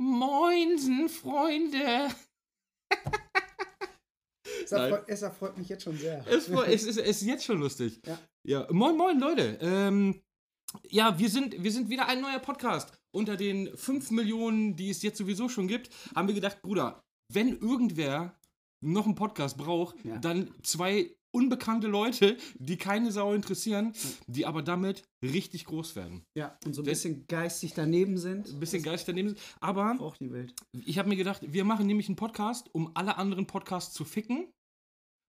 Moinsen, Freunde. Es erfreut, es erfreut mich jetzt schon sehr. Es, es, ist, es ist jetzt schon lustig. Ja. ja. Moin, moin, Leute. Ähm, ja, wir sind, wir sind wieder ein neuer Podcast. Unter den 5 Millionen, die es jetzt sowieso schon gibt, haben wir gedacht, Bruder, wenn irgendwer noch einen Podcast braucht, Ja. dann zwei unbekannte Leute, die keine Sau interessieren, die aber damit richtig groß werden. Ja, und so ein Das- bisschen geistig daneben sind. Ein bisschen geistig daneben sind. Aber Auch die Welt. ich habe mir gedacht, wir machen nämlich einen Podcast, um alle anderen Podcasts zu ficken.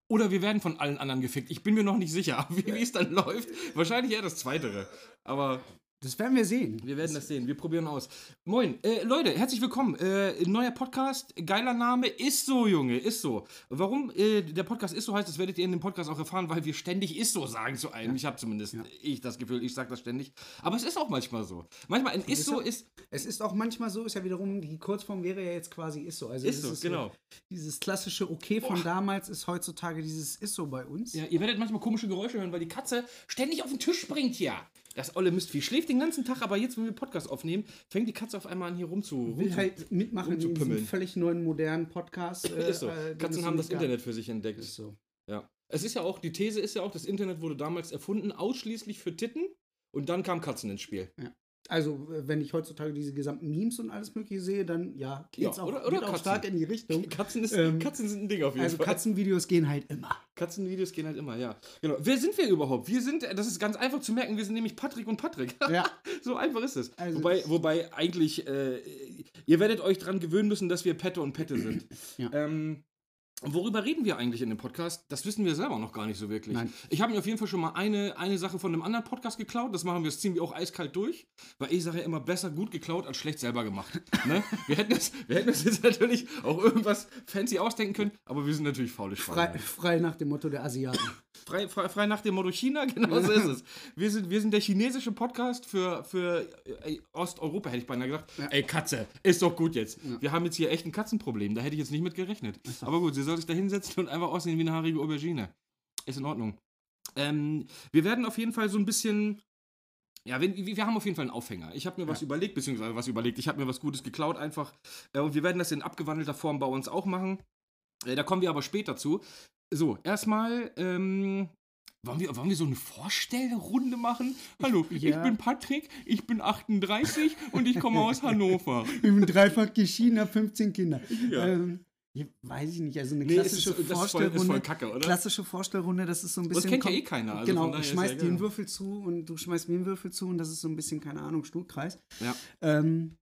Oder wir werden von allen anderen gefickt. Ich bin mir noch nicht sicher, wie wie es dann läuft. Wahrscheinlich eher das Zweitere. Aber Das werden wir sehen. wir werden das sehen. Wir probieren aus. Moin, äh, Leute, herzlich willkommen. Äh, neuer Podcast, geiler Name, ist so, Junge, ist so. Warum äh, der Podcast ist so heißt, das werdet ihr in dem Podcast auch erfahren, weil wir ständig ist so sagen zu einem. Ich habe zumindest ich das Gefühl, ich sage das ständig. Aber es ist auch manchmal so. Manchmal ein ist so ist Es ist auch manchmal so, ist ja wiederum, die Kurzform wäre ja jetzt quasi ist so. Also ist so, genau. dieses klassische Okay von damals ist heutzutage dieses ist so bei uns. Ja, ihr werdet manchmal komische Geräusche hören, weil die Katze ständig auf den Tisch springt hier. Das olle Mistvieh schläft den ganzen Tag, aber jetzt, wenn wir Podcast aufnehmen, fängt die Katze auf einmal an hier rum zu. Will rum halt mitmachen in diesem völlig neuen modernen Podcast. ist so. äh, den Katzen haben das gab. Internet für sich entdeckt. Ist so. Ja. Es ist ja auch, die These ist ja auch, das Internet wurde damals erfunden, ausschließlich für Titten. Und dann kamen Katzen ins Spiel. Also, wenn ich heutzutage diese gesamten Memes und alles Mögliche sehe, dann ja, geht's Ja, auch, oder- oder geht auch stark in die Richtung. Katzen, ist, Ähm, Katzen sind ein Ding auf jeden Also, Fall. Katzenvideos gehen halt immer. Katzenvideos gehen halt immer, ja. Genau. Wer sind wir überhaupt? Wir sind, das ist ganz einfach zu merken, wir sind nämlich Patrick und Patrick. Ja. so einfach ist es. Also- wobei, wobei eigentlich, äh, ihr werdet euch dran gewöhnen müssen, dass wir Pette und Pette sind. Ja. Ähm, worüber reden wir eigentlich in dem Podcast? Das wissen wir selber noch gar nicht so wirklich. Nein. Ich habe mir auf jeden Fall schon mal eine, eine Sache von einem anderen Podcast geklaut. Das machen wir, ziehen wir auch eiskalt durch. Weil ich sage ja immer, besser gut geklaut als schlecht selber gemacht. ne? wir, hätten das, wir hätten uns jetzt natürlich auch irgendwas fancy ausdenken können, aber wir sind natürlich faule Frei, Schweine. frei nach dem Motto der Asiaten. Frei, frei, frei nach dem Motto China, genau so ist es. Wir sind, wir sind der chinesische Podcast für, für äh, Osteuropa, hätte ich beinahe gesagt. Ey, Katze, ist doch gut jetzt. Wir haben jetzt hier echt ein Katzenproblem, da hätte ich jetzt nicht mit gerechnet. Aber gut, sie soll sich da hinsetzen und einfach aussehen wie eine haarige Aubergine. Ist in Ordnung. Ähm, wir werden auf jeden Fall so ein bisschen. Ja, wir, wir haben auf jeden Fall einen Aufhänger. Ich habe mir was überlegt, beziehungsweise was überlegt. Ich habe mir was Gutes geklaut einfach. Äh, und wir werden das in abgewandelter Form bei uns auch machen. Äh, da kommen wir aber später zu. So, erstmal, ähm, wollen wir, wollen wir so eine Vorstellrunde machen? Hallo, ich Ja. bin Patrick, ich bin 38 und ich komme aus Hannover. Ich bin dreifach geschieden, hab 15 Kinder. Ja. Ähm, ja, weiß ich nicht, also eine Nee, klassische das ist voll- Vorstellrunde. ist voll kacke, oder? Klassische Vorstellrunde, das ist so ein Das bisschen. kennt ja eh keiner, also genau, von daher ich ist schmeiß ja dir einen. Würfel zu und du schmeißt mir einen Würfel zu und das ist so ein bisschen, keine Ahnung, Stuhlkreis. Ja. Ähm,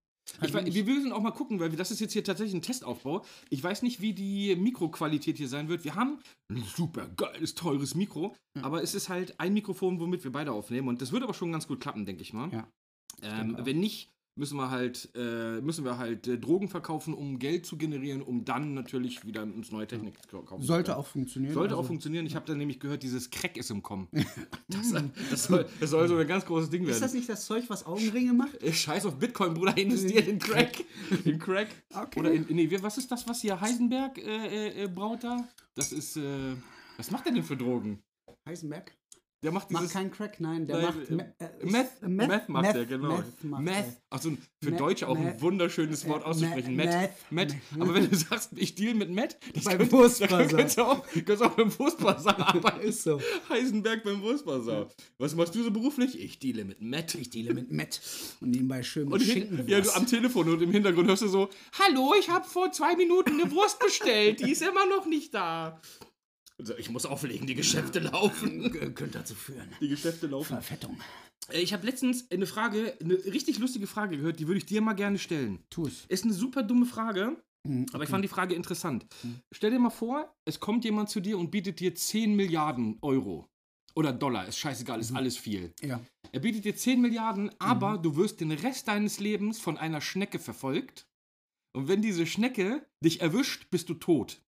Ich, wei- wir müssen auch mal gucken, weil das ist jetzt hier tatsächlich ein Testaufbau. Ich weiß nicht, wie die Mikroqualität hier sein wird. Wir haben ein super geiles, teures Mikro, aber es ist halt ein Mikrofon, womit wir beide aufnehmen. Und das wird aber schon ganz gut klappen, denke ich mal. Ja. Ähm, wenn nicht, müssen wir halt, äh, müssen wir halt äh, Drogen verkaufen, um Geld zu generieren, um dann natürlich wieder uns neue Technik zu kaufen. sollte auch funktionieren. Sollte auch also- funktionieren. Ich habe dann nämlich gehört, dieses Crack ist im Kommen. Das, das, soll, das soll so ein ganz großes Ding werden. Ist das nicht das Zeug, was Augenringe macht? Äh, Scheiß auf Bitcoin, Bruder, investiert in Crack. In Crack. Okay. Oder in, nee, was ist das, was hier Heisenberg äh, äh, äh, braut da? Das ist, was macht der denn für Drogen? Heisenberg? Der macht Macht dieses... kein Crack, nein, der macht äh, äh, ist- Meth, äh, Meth, macht der, Meth, genau. Meth macht Meth. Achso, für Meth, Deutsche auch ein Meth, wunderschönes Wort äh, auszusprechen. Meth, Meth. Meth, Meth. Aber wenn du sagst, ich deal mit Meth, das Beim dann könntest du auch, könntest auch beim Wurstbazar arbeiten. Ist so. Heisenberg beim Wurstbazar. Was machst du so beruflich? Ich deale mit Meth. Ich deale mit Met und nebenbei schön mit Und hin, Schinkenwurst. ja, du am Telefon und im Hintergrund hörst du so, Hallo, ich habe vor zwei Minuten eine Wurst bestellt, die ist immer noch nicht da. So, ich muss auflegen, die Geschäfte laufen. G- könnte dazu führen. Die Geschäfte laufen. Verfettung. Äh, Ich habe letztens eine Frage, eine richtig lustige Frage gehört, die würde ich dir mal gerne stellen. Tu es. Ist eine super dumme Frage, Mhm, aber ich okay. fand die Frage interessant. Stell dir mal vor, es kommt jemand zu dir und bietet dir 10 Milliarden Euro. Oder Dollar, ist scheißegal, ist alles viel. Ja. Er bietet dir 10 Milliarden, aber du wirst den Rest deines Lebens von einer Schnecke verfolgt. Und wenn diese Schnecke dich erwischt, bist du tot.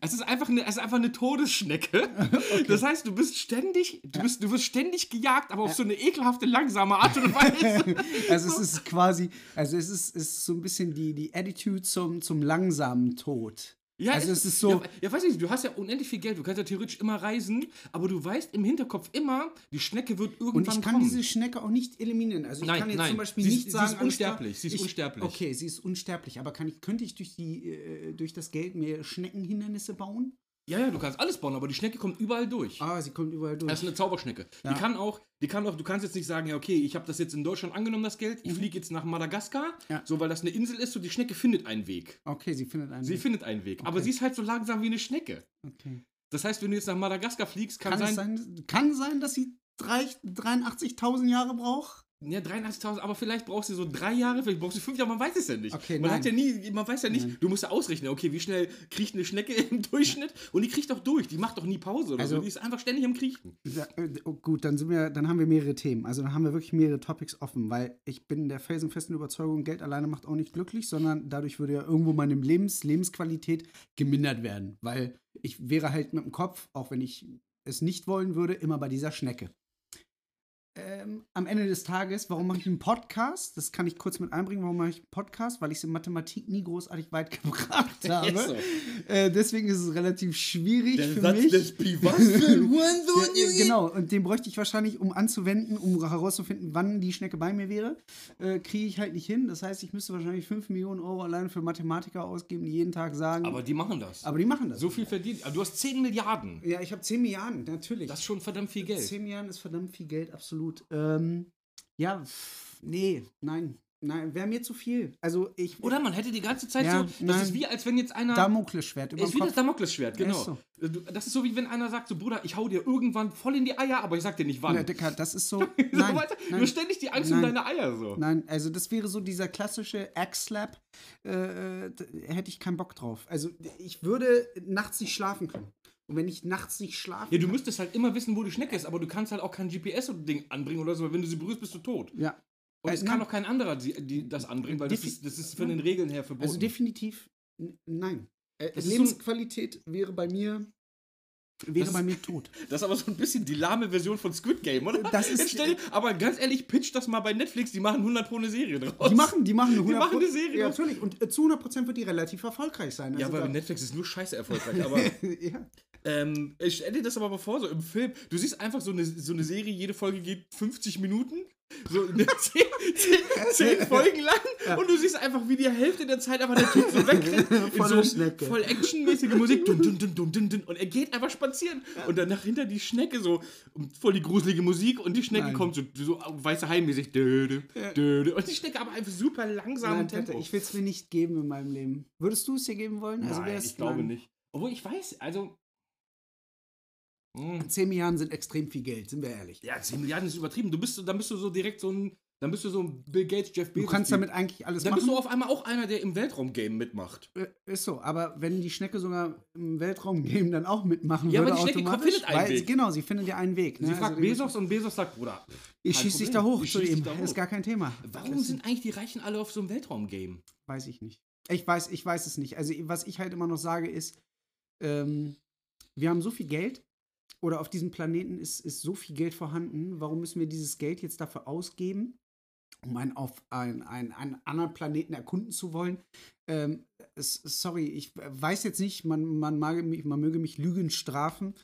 Es ist einfach eine, es ist einfach eine Todesschnecke. Das heißt, du bist ständig, du, bist, du wirst ständig gejagt, aber auf so eine ekelhafte, langsame Art und Weise. Also es ist quasi, also es ist, ist so ein bisschen die, die Attitude zum, zum langsamen Tod. Ja, also es ist so. Ja, ja, weiß nicht, du hast ja unendlich viel Geld, du kannst ja theoretisch immer reisen, aber du weißt im Hinterkopf immer, die Schnecke wird irgendwann und ich kann kommen. diese Schnecke auch nicht eliminieren. Also ich Nein, kann jetzt nein. zum Beispiel Sie ist- nicht sie ist sagen, alles klar, unsterblich, sie ist ich, unsterblich. Okay, sie ist unsterblich, aber kann ich, könnte ich durch, die, äh, durch das Geld mir Schneckenhindernisse bauen? Ja, ja, du kannst alles bauen, aber die Schnecke kommt überall durch. Ah, sie kommt überall durch. Das ist eine Zauberschnecke. Ja. Die kann auch, die kann auch, du kannst jetzt nicht sagen, ja, okay, ich habe das jetzt in Deutschland angenommen, das Geld, ich fliege jetzt nach Madagaskar, Mhm. Ja. so weil das eine Insel ist, so die Schnecke findet einen Weg. okay, sie findet einen. Sie findet einen Weg. Aber Okay. sie ist halt so langsam wie eine Schnecke. okay. Das heißt, wenn du jetzt nach Madagaskar fliegst, kann, Kann, sein, es sein, kann sein, dass sie drei- 83.000 Jahre braucht? Ja, 83.000, aber vielleicht brauchst du so drei Jahre, vielleicht brauchst du fünf Jahre, man weiß es ja nicht. Okay, man nein. hat ja nie, man weiß ja nicht, Nein. du musst ja ausrechnen, okay, wie schnell kriecht eine Schnecke im Durchschnitt und die kriecht doch durch, die macht doch nie Pause oder Also- so, die ist einfach ständig am Kriechen. Ja, äh, oh, gut, dann sind wir, dann haben wir mehrere Themen. Also dann haben wir wirklich mehrere Topics offen, weil ich bin der felsenfesten Überzeugung, Geld alleine macht auch nicht glücklich, sondern dadurch würde ja irgendwo meine Lebens Lebensqualität gemindert werden. Weil ich wäre halt mit dem Kopf, auch wenn ich es nicht wollen würde, immer bei dieser Schnecke. Ähm, am Ende des Tages, warum mache ich einen Podcast? Das kann ich kurz mit einbringen. Warum mache ich einen Podcast? Weil ich es in Mathematik nie großartig weit gebracht habe. So. Äh, deswegen ist es relativ schwierig mich. Was für ein Hurensohn, Ja, ja, genau, und den bräuchte ich wahrscheinlich, um anzuwenden, um herauszufinden, wann die Schnecke bei mir wäre. Äh, Kriege ich halt nicht hin. Das heißt, ich müsste wahrscheinlich 5 Millionen Euro allein für Mathematiker ausgeben, die jeden Tag sagen. Aber die machen das. aber die machen das. so viel verdient. Du hast 10 Milliarden. ja, ich habe 10 Milliarden, natürlich. Das ist schon verdammt viel Geld. 10 Milliarden ist verdammt viel Geld, absolut. Ähm, ja, nee, nein. Nein, wäre mir zu viel. Also ich. Oder man hätte die ganze Zeit Ja, so, das nein. ist wie als wenn jetzt einer... Damoklesschwert ist wie das Kopf. Damoklesschwert, Ja, genau. ist so. Du- Das ist so wie wenn einer sagt, so Bruder, ich hau dir irgendwann voll in die Eier, aber ich sag dir nicht wann. Ja, Dicker, das ist so. So, Nein, du nein. hast ständig die Angst um Nein. deine Eier so. Nein, also das wäre so dieser klassische Axe-Slap. Äh, äh, hätte ich keinen Bock drauf. Also ich würde nachts nicht schlafen können. Und wenn ich nachts nicht schlafen Ja, du müsstest halt immer wissen, wo die Schnecke ist, aber du kannst halt auch kein GPS-Ding anbringen oder so, weil wenn du sie berührst, bist du tot. Ja. Und Äh, es kann nein. auch kein anderer die, die das anbringen, weil das ist, das ist von den Regeln her verboten. Also definitiv nein. Äh, ist so Lebensqualität wäre bei mir wäre Das bei mir tot. das ist aber so ein bisschen die lahme Version von Squid Game, oder? Das ist- stell aber ganz ehrlich, pitch das mal bei Netflix, die machen 100 pro eine Serie draus. Die machen, die machen eine Die machen 100 eine Serie Ja, draus. natürlich. Und äh, zu 100% wird die relativ erfolgreich sein. Ja, Also aber da- Netflix ist nur scheiße erfolgreich, aber ja. ähm, ich stell dir das aber mal vor, so im Film, du siehst einfach so eine, so eine Serie, jede Folge geht 50 Minuten, so eine 10, 10, 10 Folgen lang und du siehst einfach, wie die Hälfte der Zeit einfach der Typ so wegrennt, in so Schnecke. voll actionmäßige Musik, dun, dun, dun, dun, dun, dun, und er geht einfach spazieren und danach hinter die Schnecke so voll die gruselige Musik und die Schnecke Nein. kommt so, so weiße Hai-mäßig, dö, dö, dö, dö, und die Schnecke aber einfach super langsam Nein, Tempo. Ich will es mir nicht geben in meinem Leben. Würdest du es dir geben wollen? Also Nein, ich glaube nicht. Obwohl ich weiß, also. Hm. 10 Milliarden sind extrem viel Geld, sind wir ehrlich. Ja, 10 Milliarden ist übertrieben. Du bist, dann bist du so direkt so ein. Dann bist du so ein Bill Gates, Jeff Du Bezos. kannst Typ. damit eigentlich alles Dann machen. bist du auf einmal auch einer, der im Weltraum-Game mitmacht. Äh, Ist so, aber wenn die Schnecke sogar im Weltraum-Game dann auch mitmachen Ja, würde, aber die Schnecke automatisch, findet einen weil, Weg. Genau, sie findet ja einen Weg. Sie ne? fragt Also, Bezos und Bezos sagt, Bruder. Ich kein schieß dich da hoch Ich zu ihm. da hoch. Ist gar kein Thema. Warum sind eigentlich die Reichen alle auf so einem Weltraum-Game? Weiß ich nicht. Ich weiß, ich weiß es nicht. Also, was ich halt immer noch sage, ist, ähm, wir haben so viel Geld oder auf diesem Planeten ist, ist so viel Geld vorhanden. Warum müssen wir dieses Geld jetzt dafür ausgeben, um einen auf einen, einen, einen anderen Planeten erkunden zu wollen? Ähm, sorry, ich weiß jetzt nicht, man, man, mag mich, man möge mich Lügen strafen.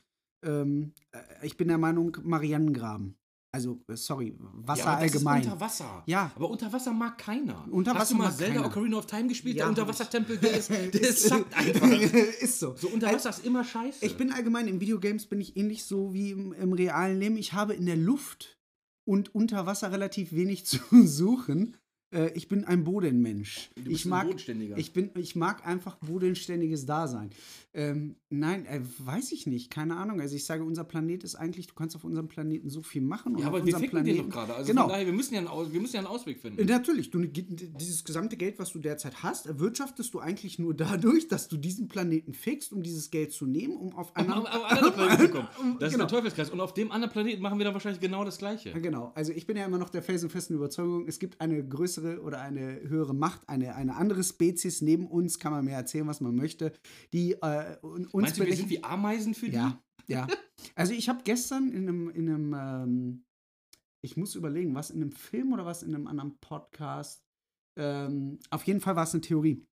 Ähm, äh, ich bin der Meinung, Marianengraben. Also, äh, sorry, Wasser ja, allgemein. Unter Wasser. Ja. Aber unter Wasser mag keiner. Unter Hast Wasser du mal mag Zelda keiner. Ocarina of Time gespielt? Ja, der. Unterwassertempel, der ist, der ist einfach. ist so. So unter Wasser ist immer scheiße. Ich bin allgemein in Videogames bin ich ähnlich so wie im, im realen Leben. Ich habe in der Luft und unter Wasser relativ wenig zu suchen. Äh, ich bin ein Bodenmensch. Du bist ich ein mag, Bodenständiger. ich bin, ich mag einfach bodenständiges Dasein. Ähm, nein, äh, weiß ich nicht, keine Ahnung. Also ich sage, unser Planet ist eigentlich, du kannst auf unserem Planeten so viel machen. und ja, aber wir ficken den doch gerade. Also genau. von daher, wir müssen, ja einen, wir müssen ja einen Ausweg finden. Äh, Natürlich, du, dieses gesamte Geld, was du derzeit hast, erwirtschaftest du eigentlich nur dadurch, dass du diesen Planeten fixst, um dieses Geld zu nehmen, um auf Um einen auf einen anderen Planeten zu kommen. Um- Das ist genau. der Teufelskreis. Und auf dem anderen Planeten machen wir dann wahrscheinlich genau das Gleiche. Genau. Also ich bin ja immer noch der felsenfesten Überzeugung, es gibt eine größere oder eine höhere Macht, eine, eine andere Spezies neben uns, kann man mir erzählen, was man möchte, die äh, un- uns Meinst du, wir sind wie Ameisen für die? Ja, ja. Also ich habe gestern in einem, in einem ähm, ich muss überlegen, was in einem Film oder was in einem anderen Podcast, ähm, auf jeden Fall war es eine Theorie.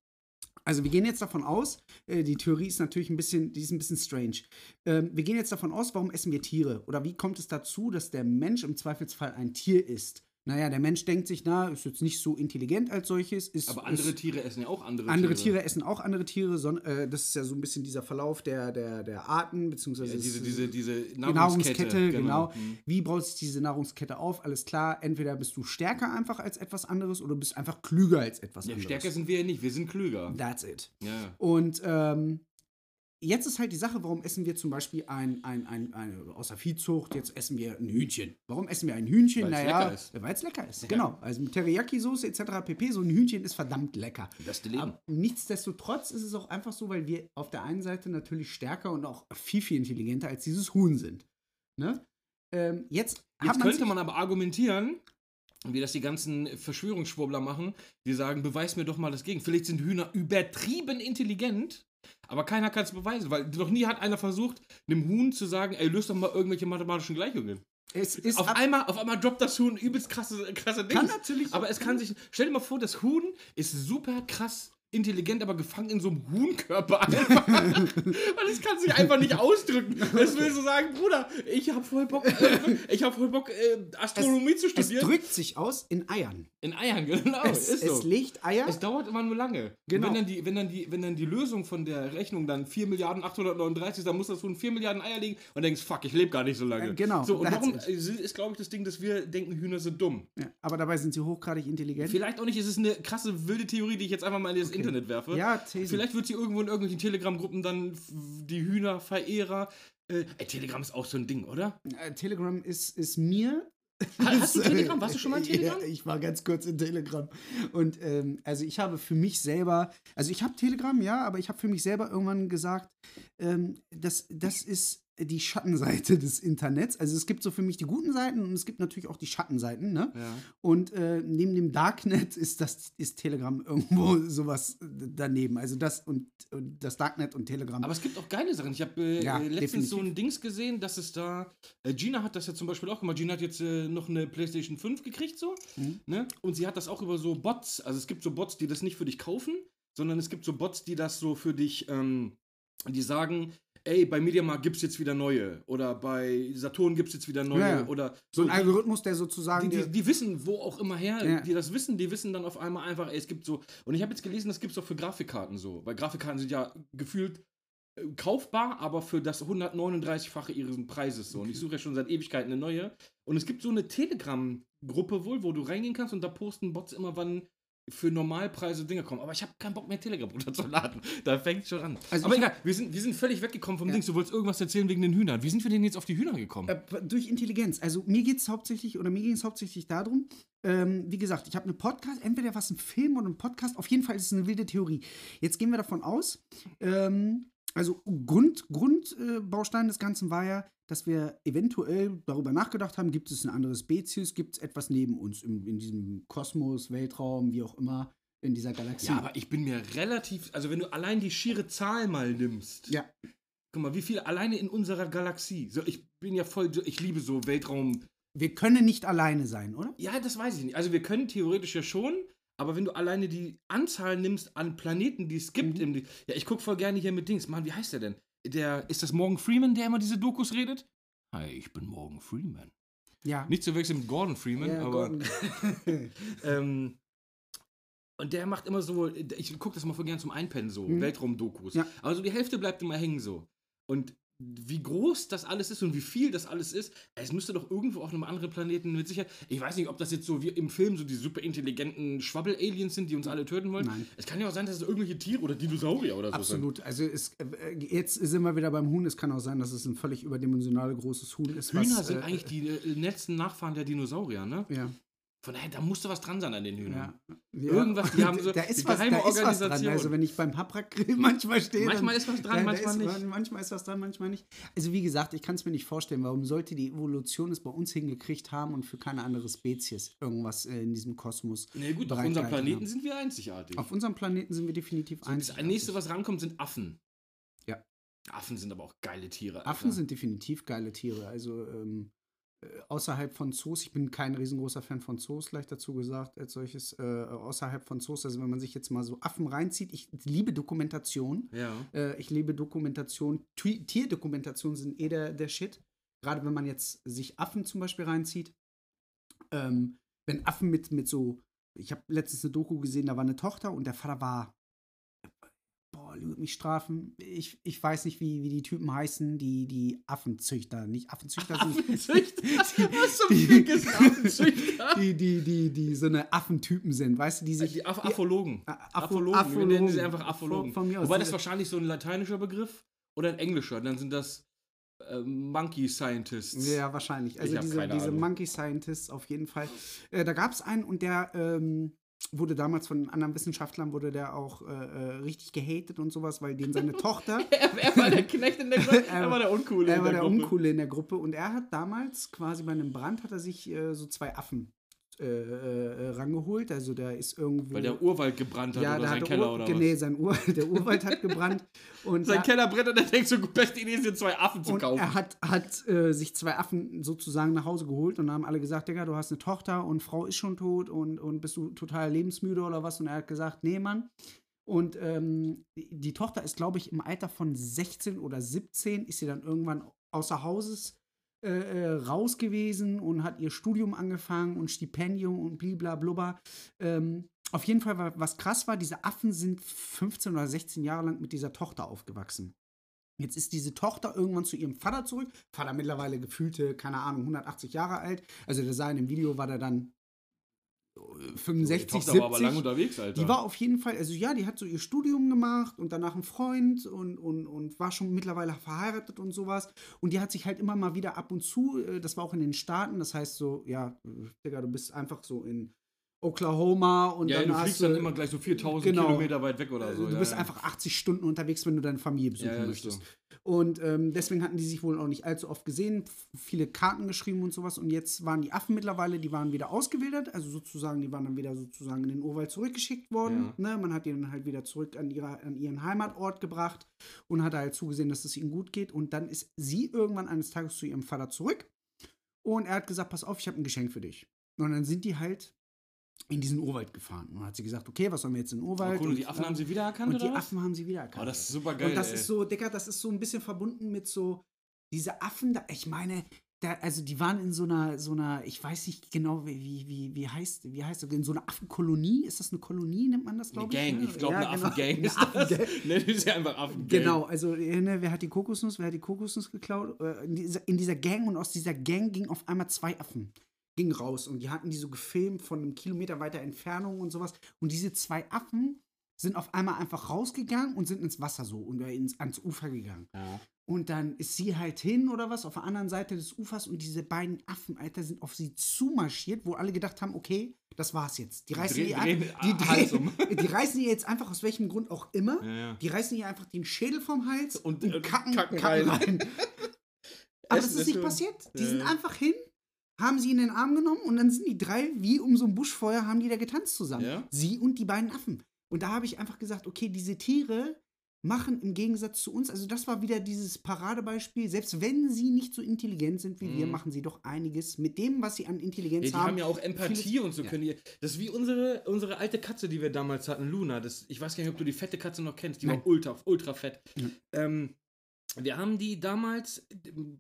Also wir gehen jetzt davon aus, äh, die Theorie ist natürlich ein bisschen, die ist ein bisschen strange. Ähm, wir gehen jetzt davon aus, warum essen wir Tiere? Oder wie kommt es dazu, dass der Mensch im Zweifelsfall ein Tier ist? Naja, der Mensch denkt sich, na, ist jetzt nicht so intelligent als solches. Ist, Aber andere ist, Tiere essen ja auch andere, andere Tiere. essen auch andere Tiere. Son, äh, das ist ja so ein bisschen dieser Verlauf der, der, der Arten, beziehungsweise Ja, diese, es- diese, diese die Nahrungskette. Nahrungskette, genau. Mhm. Wie baut sich diese Nahrungskette auf? Alles klar, entweder bist du stärker einfach als etwas anderes oder bist einfach klüger als etwas Ja, anderes. stärker sind wir ja nicht, wir sind klüger. That's it. Ja. Und ähm, jetzt ist halt die Sache, warum essen wir zum Beispiel ein, ein, ein, ein außer Viehzucht, jetzt essen wir ein Hühnchen. Warum essen wir ein Hühnchen? Weil's naja, lecker ist. weil es lecker ist. Genau. Also mit Teriyaki-Soße etc. pp. So ein Hühnchen ist verdammt lecker. Beste Leben. Aber nichtsdestotrotz ist es auch einfach so, weil wir auf der einen Seite natürlich stärker und auch viel, viel intelligenter als dieses Huhn sind. Ne? Ähm, jetzt Jetzt könnte man aber argumentieren, wie das die ganzen Verschwörungsschwurbler machen, die sagen, beweis mir doch mal das Gegen. Vielleicht sind Hühner übertrieben intelligent, aber keiner kann es beweisen, weil noch nie hat einer versucht, einem Huhn zu sagen, ey, löst doch mal irgendwelche mathematischen Gleichungen. es ist Auf einmal, auf einmal droppt das Huhn übelst krasse, krasse Dinge. Kann natürlich- Aber es kann sich. Stell dir mal vor, das Huhn ist super krass intelligent, aber gefangen in so einem Huhnkörper einfach. Und es kann sich einfach nicht ausdrücken. Es will so sagen, Bruder, ich hab voll Bock, äh, ich hab voll Bock, äh, Astronomie zu es studieren. drückt sich aus in Eiern. in Eiern, genau. Es, ist so. es legt Eier. Es dauert immer nur lange. Genau. Und wenn dann, die, wenn, dann die, wenn dann die Lösung von der Rechnung dann 4 Milliarden 839 ist, dann muss das Huhn 4 Milliarden Eier legen und denkst, fuck, ich lebe gar nicht so lange. Äh, genau, So, und darum ist glaube ich, das Ding, dass wir denken, Hühner sind dumm. ja, aber dabei sind sie hochgradig intelligent. Vielleicht auch nicht, es ist eine krasse wilde Theorie, die ich jetzt einfach mal in das Internet werfe. Ja, Thesen. Vielleicht wird sie irgendwo in irgendwelchen Telegram-Gruppen dann die Hühnerverehrer. Äh, Telegram ist auch so ein Ding, oder? Äh, Telegram ist, ist mir. Hast du Telegram? Warst du schon mal in Telegram? Ja, ich war ganz kurz in Telegram. Und ähm, also ich habe für mich selber, also ich habe Telegram, ja, aber ich habe für mich selber irgendwann gesagt, ähm, das, das ist die Schattenseite des Internets. Also es gibt so für mich die guten Seiten und es gibt natürlich auch die Schattenseiten, ne? Ja. Und äh, neben dem Darknet ist das ist Telegram irgendwo sowas daneben. Also das und, und das Darknet und Telegram. Aber es gibt auch geile Sachen. Ich habe äh, Ja, äh, letztens so definitiv. ein Dings gesehen, dass es da. Äh, Gina hat das ja zum Beispiel auch gemacht. Gina hat jetzt äh, noch eine PlayStation 5 gekriegt, so. Mhm. Ne? Und sie hat das auch über so Bots. Also es gibt so Bots, die das nicht für dich kaufen, sondern es gibt so Bots, die das so für dich. Ähm, die sagen. Ey, bei Mediamarkt gibt's jetzt wieder neue. Oder bei Saturn gibt's jetzt wieder neue. Ja. Oder so ein Algorithmus, der sozusagen. die, die, die wissen, wo auch immer her, Ja. die das wissen, die wissen dann auf einmal einfach, ey, es gibt so. Und ich habe jetzt gelesen, das gibt es auch für Grafikkarten so. Weil Grafikkarten sind ja gefühlt äh, kaufbar, aber für das 139-fache ihres Preises so. Und ich suche ja schon seit Ewigkeiten eine neue. Und es gibt so eine Telegram-Gruppe wohl, wo du reingehen kannst und da posten Bots immer, wann für Normalpreise Dinge kommen. Aber ich habe keinen Bock mehr, Telegram runterzuladen. Da fängt schon an. Also aber egal, wir sind, wir sind völlig weggekommen vom Ja. Ding. Du wolltest irgendwas erzählen wegen den Hühnern. Wie sind wir denn jetzt auf die Hühner gekommen? Äh, durch Intelligenz. Also mir geht es hauptsächlich, oder mir ging es hauptsächlich darum, ähm, wie gesagt, ich habe eine Podcast, entweder was ein Film oder ein Podcast, auf jeden Fall ist es eine wilde Theorie. Jetzt gehen wir davon aus, ähm, also Grund, Grundbaustein äh, Baustein des Ganzen war ja, dass wir eventuell darüber nachgedacht haben, gibt es eine andere Spezies, gibt es etwas neben uns im, in diesem Kosmos, Weltraum, wie auch immer, in dieser Galaxie. Ja, aber ich bin mir relativ, also wenn du allein die schiere Zahl mal nimmst, Ja. guck mal, wie viel alleine in unserer Galaxie. So, ich bin ja voll, ich liebe so Weltraum. wir können nicht alleine sein, oder? Ja, das weiß ich nicht. Also wir können theoretisch ja schon, aber wenn du alleine die Anzahl nimmst an Planeten, die es gibt, im, ja, ich gucke voll gerne hier mit Dings. Mann, wie heißt der denn? Der, ist das Morgan Freeman, der immer diese Dokus redet? Hi, ich bin Morgan Freeman. Ja. Nicht zu wechseln mit Gordon Freeman, ja, aber. Gordon. Ähm, und der macht immer so, ich gucke das mal voll gern zum Einpennen so, Mhm. Weltraumdokus. Ja. Aber so die Hälfte bleibt immer hängen so. Und wie groß das alles ist und wie viel das alles ist, es müsste doch irgendwo auf einem anderen Planeten mit Sicherheit. Ich weiß nicht, ob das jetzt so wie im Film so die super intelligenten Schwabbel-Aliens sind, die uns alle töten wollen. Nein. Es kann ja auch sein, dass es irgendwelche Tiere oder Dinosaurier oder so Absolut. Also es, äh, jetzt sind wir wieder beim Huhn. Es kann auch sein, dass es ein völlig überdimensional großes Huhn ist. sind. Hühner was, sind äh, eigentlich die äh, letzten Nachfahren der Dinosaurier, ne? Ja. Von daher, da musste was dran sein an den Hühnern. ja. Irgendwas, die haben so da ist was, geheime da ist was dran. Organisation. Also wenn ich beim Haprak-Grill manchmal stehe. Manchmal ist was dran, da- da manchmal ist, nicht. Manchmal ist was dran, manchmal nicht. Also wie gesagt, ich kann es mir nicht vorstellen, warum sollte die Evolution es bei uns hingekriegt haben und für keine andere Spezies irgendwas äh, in diesem Kosmos. Nee, gut, auf unserem Planeten haben. sind wir einzigartig. Auf unserem Planeten sind wir definitiv So, das nächste, was rankommt, sind Affen. Ja. Affen sind aber auch geile Tiere. Affen sind definitiv geile Tiere. Also ähm, außerhalb von Zoos, ich bin kein riesengroßer Fan von Zoos, gleich dazu gesagt, als solches, äh, außerhalb von Zoos, also wenn man sich jetzt mal so Affen reinzieht, ich liebe Dokumentation. Ja. Äh, ich liebe Dokumentation. T Tierdokumentation sind eh der, der Shit. Gerade wenn man jetzt sich Affen zum Beispiel reinzieht. Ähm, wenn Affen mit, mit so, ich habe letztens eine Doku gesehen, da war eine Tochter und der Vater war lügt mich strafen. Ich, ich weiß nicht, wie, wie die Typen heißen, die, die Affenzüchter, nicht Affenzüchter sind. Affenzüchter? Was zum Fick ist Affenzüchter? Die, die, die, die so eine Affentypen sind, weißt du, die sich. Die Aff Aphologen. Die, Aphologen. Aphologen. Wir nennen sie einfach Aphologen. Von, mir aus. Wobei das wahrscheinlich so ein lateinischer Begriff oder ein englischer. Dann sind das äh, Monkey Scientists. Ja, wahrscheinlich. Also diese, diese. Monkey Scientists auf jeden Fall. Äh, da gab es einen und der ähm, wurde damals von anderen Wissenschaftlern wurde der auch äh, äh, richtig gehatet und sowas, weil dem seine Tochter er, er war der Knecht in der Gruppe. Er war der Uncoole Er in war der, der Gruppe. Uncoole in der Gruppe und er hat damals quasi bei einem Brand hat er sich äh, so zwei Affen äh, äh, rangeholt. Also der ist irgendwo. Weil der Urwald gebrannt hat ja, oder da sein hat Keller Ur oder nee, was. sein Ur der Urwald hat gebrannt. Und Sein er, Keller brennt und er denkt so, beste Idee ist, hier zwei Affen zu und kaufen. er hat, hat äh, sich zwei Affen sozusagen nach Hause geholt und haben alle gesagt, Digga, du hast eine Tochter und Frau ist schon tot und, und bist du total lebensmüde oder was? Und er hat gesagt, nee, Mann. Und ähm, die, die Tochter ist, glaube ich, im Alter von 16 oder 17 ist sie dann irgendwann außer Hauses äh, äh, raus gewesen und hat ihr Studium angefangen und Stipendium und bliblablubber. Ähm, auf jeden Fall, wa- was krass war, diese Affen sind 15 oder 16 Jahre lang mit dieser Tochter aufgewachsen. Jetzt ist diese Tochter irgendwann zu ihrem Vater zurück. Vater mittlerweile gefühlte, keine Ahnung, 180 Jahre alt. Also der sah in dem Video, war der dann 65, die Tochter 70. war aber lang unterwegs, Alter. Die war auf jeden Fall, also ja, die hat so ihr Studium gemacht und danach einen Freund und, und, und war schon mittlerweile verheiratet und sowas. Und die hat sich halt immer mal wieder ab und zu, äh, das war auch in den Staaten, das heißt so, ja, Digga, du bist einfach so in Oklahoma und ja, dann du hast fliegst du, dann immer gleich so 4000 Genau. Kilometer weit weg oder so. du ja, bist ja. einfach 80 Stunden unterwegs, wenn du deine Familie besuchen möchtest. so. Und ähm, deswegen hatten die sich wohl auch nicht allzu oft gesehen, viele Karten geschrieben und sowas. Und jetzt waren die Affen mittlerweile, die waren wieder ausgewildert, also sozusagen, die waren dann wieder sozusagen in den Urwald zurückgeschickt worden. Ne? Man hat die dann halt wieder zurück an, ihrer, an ihren Heimatort gebracht und hat halt zugesehen, dass es ihnen gut geht. Und dann ist sie irgendwann eines Tages zu ihrem Vater zurück und er hat gesagt, pass auf, ich habe ein Geschenk für dich. Und dann sind die halt in diesen Urwald gefahren. Und dann hat sie gesagt, okay, was sollen wir jetzt in den Urwald? Oh, cool, und die Und, Affen äh, haben sie wiedererkannt, und die oder was? Affen haben sie wiedererkannt. Oh, das ist super geil, Und das ey. ist so, Digga, das ist so ein bisschen verbunden mit so, diese Affen, da, ich meine, da, also die waren in so einer, so einer, ich weiß nicht genau, wie, wie, wie, heißt, wie heißt das, in so einer Affenkolonie, ist das eine Kolonie, nennt man das, Eine glaube ich? Gang, ich glaube, Ja, eine genau. Affengang Eine ist das. Affengang. Ne, das ist ja einfach Affengang. Genau, also äh, ne, wer hat die Kokosnuss, wer hat die Kokosnuss geklaut? Äh, In dieser, in dieser Gang und aus dieser Gang ging auf einmal zwei Affen ging raus und die hatten die so gefilmt von einem Kilometer weiter Entfernung und sowas. Und diese zwei Affen sind auf einmal einfach rausgegangen und sind ins Wasser so und ins, ans Ufer gegangen. Ja. Und dann ist sie halt hin oder was auf der anderen Seite des Ufers und diese beiden Affen, Alter, sind auf sie zumarschiert, wo alle gedacht haben, okay, das war's jetzt. Die reißen ihr einfach, die, um. die reißen ihr jetzt einfach aus welchem Grund auch immer. Ja, ja. Die reißen ihr einfach den Schädel vom Hals Und, und, äh, kacken, kacken kacken, rein. rein. Aber das ist ist nicht passiert. Die sind einfach hin, haben sie in den Arm genommen und dann sind die drei, wie um so ein Buschfeuer, haben die da getanzt zusammen. Ja? Sie und die beiden Affen. Und da habe ich einfach gesagt, okay, diese Tiere machen im Gegensatz zu uns, also das war wieder dieses Paradebeispiel, selbst wenn sie nicht so intelligent sind wie wir, Mhm. machen sie doch einiges mit dem, was sie an Intelligenz Ja, die haben. haben ja auch Empathie vieles- und so ja. können die. Das ist wie unsere, unsere alte Katze, die wir damals hatten, Luna. Das, ich weiß gar nicht, ob du die fette Katze noch kennst. Die Nein. war ultra, ultra fett. Ja. Ähm, wir haben die damals,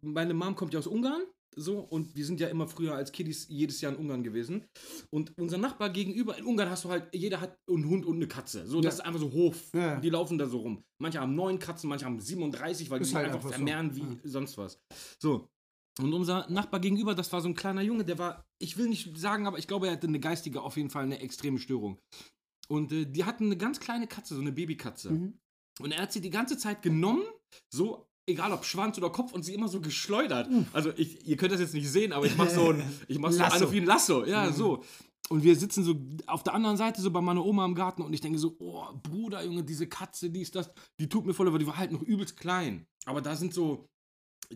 meine Mom kommt ja aus Ungarn, so, und wir sind ja immer früher als Kiddies jedes Jahr in Ungarn gewesen. Und unser Nachbar gegenüber, in Ungarn hast du halt, jeder hat einen Hund und eine Katze. So, das Ja. ist einfach so Hof. Ja. Die laufen da so rum. Manche haben neun Katzen, manche haben 37, weil die Ist sich halt einfach einfach so. vermehren wie Ja. sonst was. So. Und unser Nachbar gegenüber, das war so ein kleiner Junge, der war, ich will nicht sagen, aber ich glaube, er hatte eine geistige, auf jeden Fall eine extreme Störung. Und äh, die hatten eine ganz kleine Katze, so eine Babykatze. Mhm. Und er hat sie die ganze Zeit genommen, so, egal ob Schwanz oder Kopf, und sie immer so geschleudert. Also, ich, ihr könnt das jetzt nicht sehen, aber ich mach so ein, ich mach so Lasso. wie ein Lasso. Ja, Mhm. so. Und wir sitzen so auf der anderen Seite, so bei meiner Oma im Garten, und ich denke so, oh, Bruder, Junge, diese Katze, die ist das, die tut mir voll, aber die war halt noch übelst klein. Aber da sind so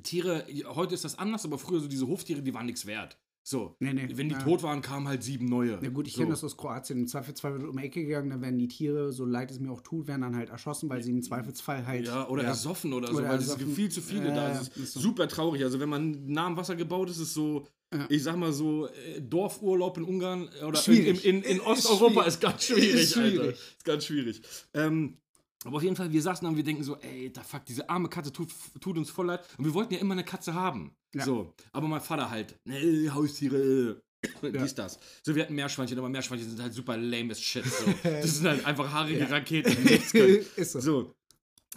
Tiere, heute ist das anders, aber früher so diese Hoftiere, die waren nichts wert. So. Nee, nee, Wenn die ja. tot waren, kamen halt sieben neue. Ja gut, ich so. kenne das aus Kroatien. Im Zweifelsfall wird um die Ecke gegangen, dann werden die Tiere, so leid es mir auch tut, werden dann halt erschossen, weil sie im Zweifelsfall halt. Ja, oder ersoffen oder so, Oder weil es ersoffen. gibt viel zu viele Ja, da. ja, ist, ist so. super traurig. Also wenn man nah am Wasser gebaut ist, ist so, Ja. ich sag mal so, äh, Dorfurlaub in Ungarn oder in, Schwierig. in, in Ist Osteuropa schwierig. ist ganz schwierig, Ist schwierig. Alter. Ist ganz schwierig. Ähm, aber auf jeden Fall, wir saßen da und wir denken so, ey, da fuck, diese arme Katze tut, tut uns voll leid. Und wir wollten ja immer eine Katze haben. Ja. So. Aber mein Vater halt, ne, Haustiere, dies, das. So, wir hatten Meerschweinchen, aber Meerschweinchen sind halt super lame as shit. So. Das sind halt einfach haarige Ja. Raketen, ist so. So.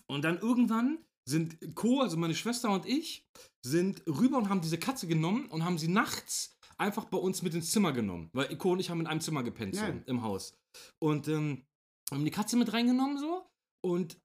Und dann irgendwann sind Co., also meine Schwester und ich, sind rüber und haben diese Katze genommen und haben sie nachts einfach bei uns mit ins Zimmer genommen. Weil Co. und ich haben in einem Zimmer gepennt, so, Ja. im Haus. Und ähm, haben die Katze mit reingenommen, so. Und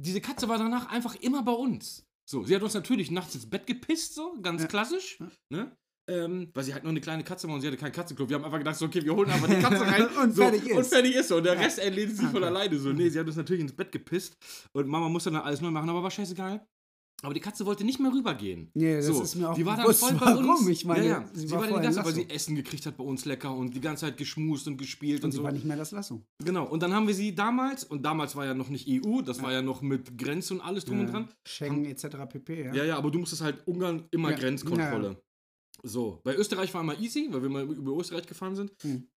diese Katze war danach einfach immer bei uns. So, sie hat uns natürlich nachts ins Bett gepisst, so, ganz Ja. klassisch. Ne? Ähm, weil sie halt noch eine kleine Katze war und sie hatte kein Katzenklo. Wir haben einfach gedacht, so, okay, wir holen einfach die Katze rein Und so, fertig ist. Und fertig ist so. Und der Ja. Rest erledigt sich von Okay. alleine. So, nee, sie hat uns natürlich ins Bett gepisst. Und Mama musste dann alles neu machen, aber war scheißegal. Aber die Katze wollte nicht mehr rübergehen. Nee, das so, ist mir auch die war dann voll bei warum. uns. Ich meine, ja, ja. sie sie, war war, die vorher ganze Zeit, weil sie Essen gekriegt hat bei uns lecker und die ganze Zeit geschmust und gespielt und, Und sie so. war nicht mehr das Lasso. Genau. Und dann haben wir sie damals, und damals war ja noch nicht EU, das war ja noch mit Grenze und alles drum und dran. Schengen etc. pp. Ja. Ja, ja, aber du musstest halt Ungarn immer Ja. Grenzkontrolle. Ja, So, bei Österreich war immer easy, weil wir mal über Österreich gefahren sind. Hm.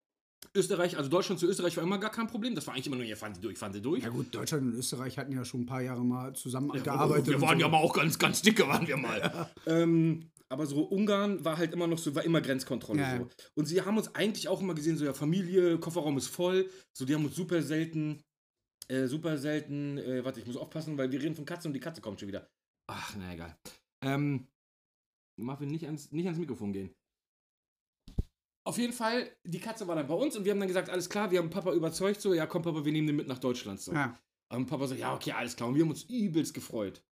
Österreich, also Deutschland zu Österreich war immer gar kein Problem. Das war eigentlich immer nur, ihr fahren sie durch, fahren sie durch. Ja gut, Deutschland und Österreich hatten ja schon ein paar Jahre mal Ja, zusammengearbeitet. wir und waren so. ja mal auch ganz, ganz dicke, waren wir mal. Ähm, aber so Ungarn war halt immer noch so, war immer Grenzkontrolle Ja, so. ja. Und sie haben uns eigentlich auch immer gesehen, so ja, Familie, Kofferraum ist voll. So, die haben uns super selten, äh, super selten, äh, warte, ich muss aufpassen, weil wir reden von Katze und die Katze kommt schon wieder. Ach, na egal. Ähm, Muffin, nicht ans, nicht ans Mikrofon gehen. Auf jeden Fall, die Katze war dann bei uns und wir haben dann gesagt, alles klar, wir haben Papa überzeugt, so, ja komm Papa, wir nehmen den mit nach Deutschland. So. Ja. Und Papa so, ja, okay, alles klar. Und wir haben uns übelst gefreut.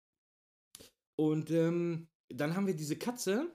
Und ähm, dann haben wir diese Katze.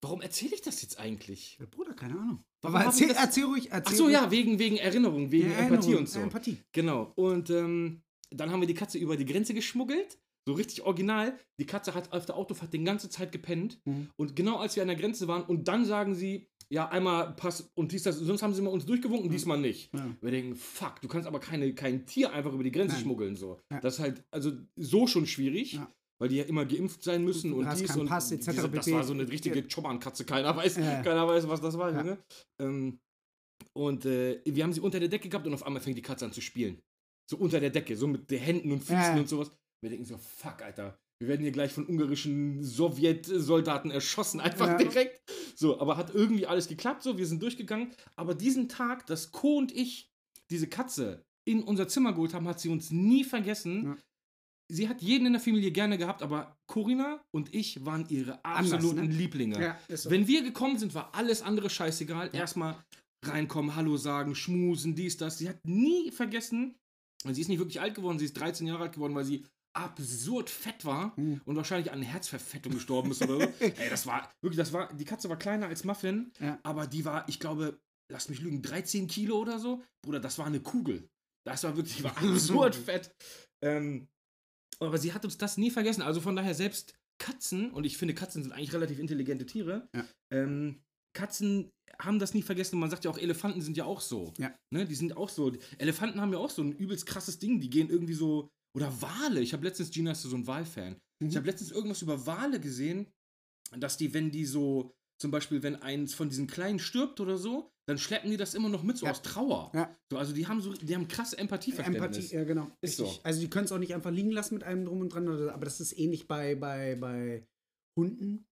Warum erzähle ich das jetzt eigentlich? Ja, Bruder, keine Ahnung. Warum Aber erzähl, das- erzähl ruhig, Ach erzähl so, ruhig. ja, wegen, wegen Erinnerung, wegen Ja, Empathie Erinnerung, und so. Empathie. Genau. Und ähm, dann haben wir die Katze über die Grenze geschmuggelt. So richtig original. Die Katze hat auf der Autofahrt die ganze Zeit gepennt. Mhm. Und genau als wir an der Grenze waren, und dann sagen sie, ja, einmal Pass und dies, das, sonst haben sie mal uns durchgewunken, diesmal nicht. Ja. Wir denken, fuck, du kannst aber keine, kein Tier einfach über die Grenze Nein. schmuggeln. So. Ja. Das ist halt, also so schon schwierig, Ja. weil die ja immer geimpft sein müssen Du und dies und Pass, etc. diese, das war so eine richtige Choban-Katze, keiner weiß, Ja. keiner weiß, was das war, Ja. Junge. Ähm, und äh, wir haben sie unter der Decke gehabt und auf einmal fängt die Katze an zu spielen. So unter der Decke, so mit den Händen und Füßen Ja. und sowas. Wir denken so, fuck, Alter. Wir werden hier gleich von ungarischen Sowjetsoldaten erschossen, einfach Ja. direkt. So, aber hat irgendwie alles geklappt, so, wir sind durchgegangen. Aber diesen Tag, dass Co und ich diese Katze in unser Zimmer geholt haben, hat sie uns nie vergessen. Ja. Sie hat jeden in der Familie gerne gehabt, aber Corinna und ich waren ihre Anders, absoluten ne? Lieblinge. Ja, so. Wenn wir gekommen sind, war alles andere scheißegal. Erstmal reinkommen, Hallo sagen, schmusen, dies, das. Sie hat nie vergessen, sie ist nicht wirklich alt geworden, sie ist 13 Jahre alt geworden, weil sie absurd fett war Mhm. und wahrscheinlich an Herzverfettung gestorben ist oder so. Ey, das war wirklich, das war, die Katze war kleiner als Muffin, Ja. aber die war, ich glaube, lass mich lügen, 13 Kilo oder so. Bruder, das war eine Kugel. Das war wirklich, war absurd fett. Ähm, aber sie hat uns das nie vergessen. Also von daher selbst Katzen, und ich finde, Katzen sind eigentlich relativ intelligente Tiere, Ja. ähm, Katzen haben das nie vergessen. Man sagt ja auch, Elefanten sind ja auch so. Ja. Ne, die sind auch so. Elefanten haben ja auch so ein übelst krasses Ding. Die gehen irgendwie so. Oder Wale. Ich habe letztens, Gina ist so ein Walfan. Mhm. Ich habe letztens irgendwas über Wale gesehen, dass die, wenn die so, zum Beispiel, wenn eins von diesen Kleinen stirbt oder so, dann schleppen die das immer noch mit, so Ja. aus Trauer. Ja. So, also die haben so, die haben krasse Empathieverständnis. Empathie, ja genau. Ist Richtig. so. Also die können es auch nicht einfach liegen lassen mit einem drum und dran, oder- aber das ist ähnlich bei, bei, bei Hunden.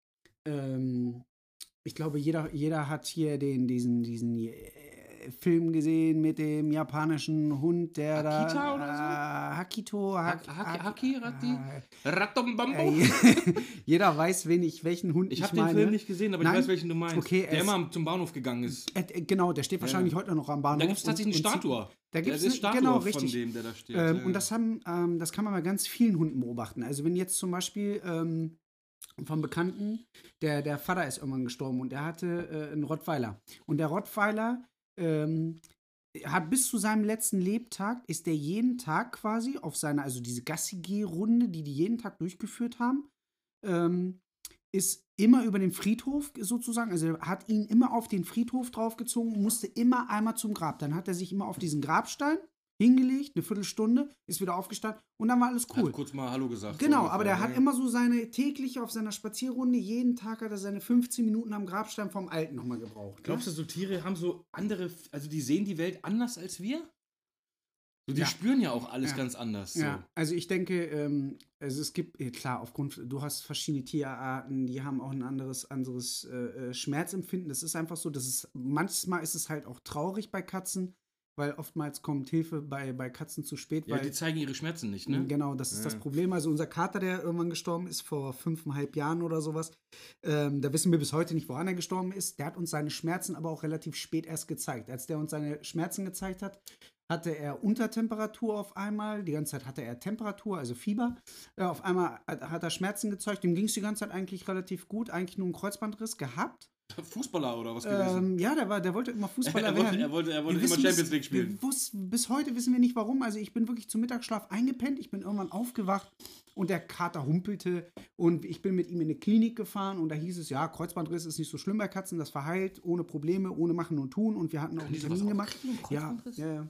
Ähm, ich glaube, jeder, jeder hat hier den, diesen, diesen äh, Film gesehen mit dem japanischen Hund, der Akita da. oder so? Hakito, Hak, Hak- Haki- Haki, Ratti? äh, Ratombambo. äh, jeder weiß, wen ich, welchen Hund ich, ich habe meine. den Film nicht gesehen, aber Nein? ich weiß, welchen du meinst. Okay, der immer zum Bahnhof gegangen ist. Äh, genau, der steht wahrscheinlich heute noch am Bahnhof. Da gibt es tatsächlich eine Statue. Da gibt es Statue genau von richtig. dem, der da steht. Ähm, ja. Und das haben, ähm, das kann man bei ganz vielen Hunden beobachten. Also wenn jetzt zum Beispiel ähm, vom Bekannten, der, der Vater ist irgendwann gestorben und er hatte äh, einen Rottweiler. Und der Rottweiler ähm, hat bis zu seinem letzten Lebtag, ist der jeden Tag quasi auf seiner, also diese Gassi-G-Runde, die die jeden Tag durchgeführt haben, ähm, ist immer über den Friedhof sozusagen, also hat ihn immer auf den Friedhof draufgezogen und musste immer einmal zum Grab. Dann hat er sich immer auf diesen Grabstein hingelegt, eine Viertelstunde, ist wieder aufgestanden und dann war alles cool. Hat kurz mal Hallo gesagt. Genau, aber der hat immer so seine tägliche auf seiner Spazierrunde, jeden Tag hat er seine 15 Minuten am Grabstein vom Alten nochmal gebraucht. Ne? Glaubst du, so Tiere haben so andere, also die sehen die Welt anders als wir? So, die ja. spüren ja auch alles ja. ganz anders. Ja, so. also ich denke, ähm, also es gibt, klar, aufgrund, du hast verschiedene Tierarten, die haben auch ein anderes, anderes äh, äh, Schmerzempfinden. Das ist einfach so, das ist, manchmal ist es halt auch traurig bei Katzen, weil oftmals kommt Hilfe bei, bei Katzen zu spät. Ja, weil, die zeigen ihre Schmerzen nicht, ne? Genau, das ist ja. das Problem. Also unser Kater, der irgendwann gestorben ist, vor fünfeinhalb Jahren oder sowas, ähm, da wissen wir bis heute nicht, woran er gestorben ist. Der hat uns seine Schmerzen aber auch relativ spät erst gezeigt. Als der uns seine Schmerzen gezeigt hat, hatte er Untertemperatur auf einmal, die ganze Zeit hatte er Temperatur, also Fieber. Äh, auf einmal hat er Schmerzen gezeigt, dem ging es die ganze Zeit eigentlich relativ gut, eigentlich nur einen Kreuzbandriss gehabt. Fußballer oder was gewesen? Ähm, ja, der, war, der wollte immer Fußballer er wollte, werden. Er wollte, er wollte immer Champions League spielen. Bis, bis heute wissen wir nicht warum. Also ich bin wirklich zum Mittagsschlaf eingepennt. Ich bin irgendwann aufgewacht und der Kater humpelte und ich bin mit ihm in eine Klinik gefahren und da hieß es, ja, Kreuzbandriss ist nicht so schlimm bei Katzen, das verheilt ohne Probleme, ohne Machen und Tun und wir hatten auch einen Termin gemacht. Ja, ja, ja.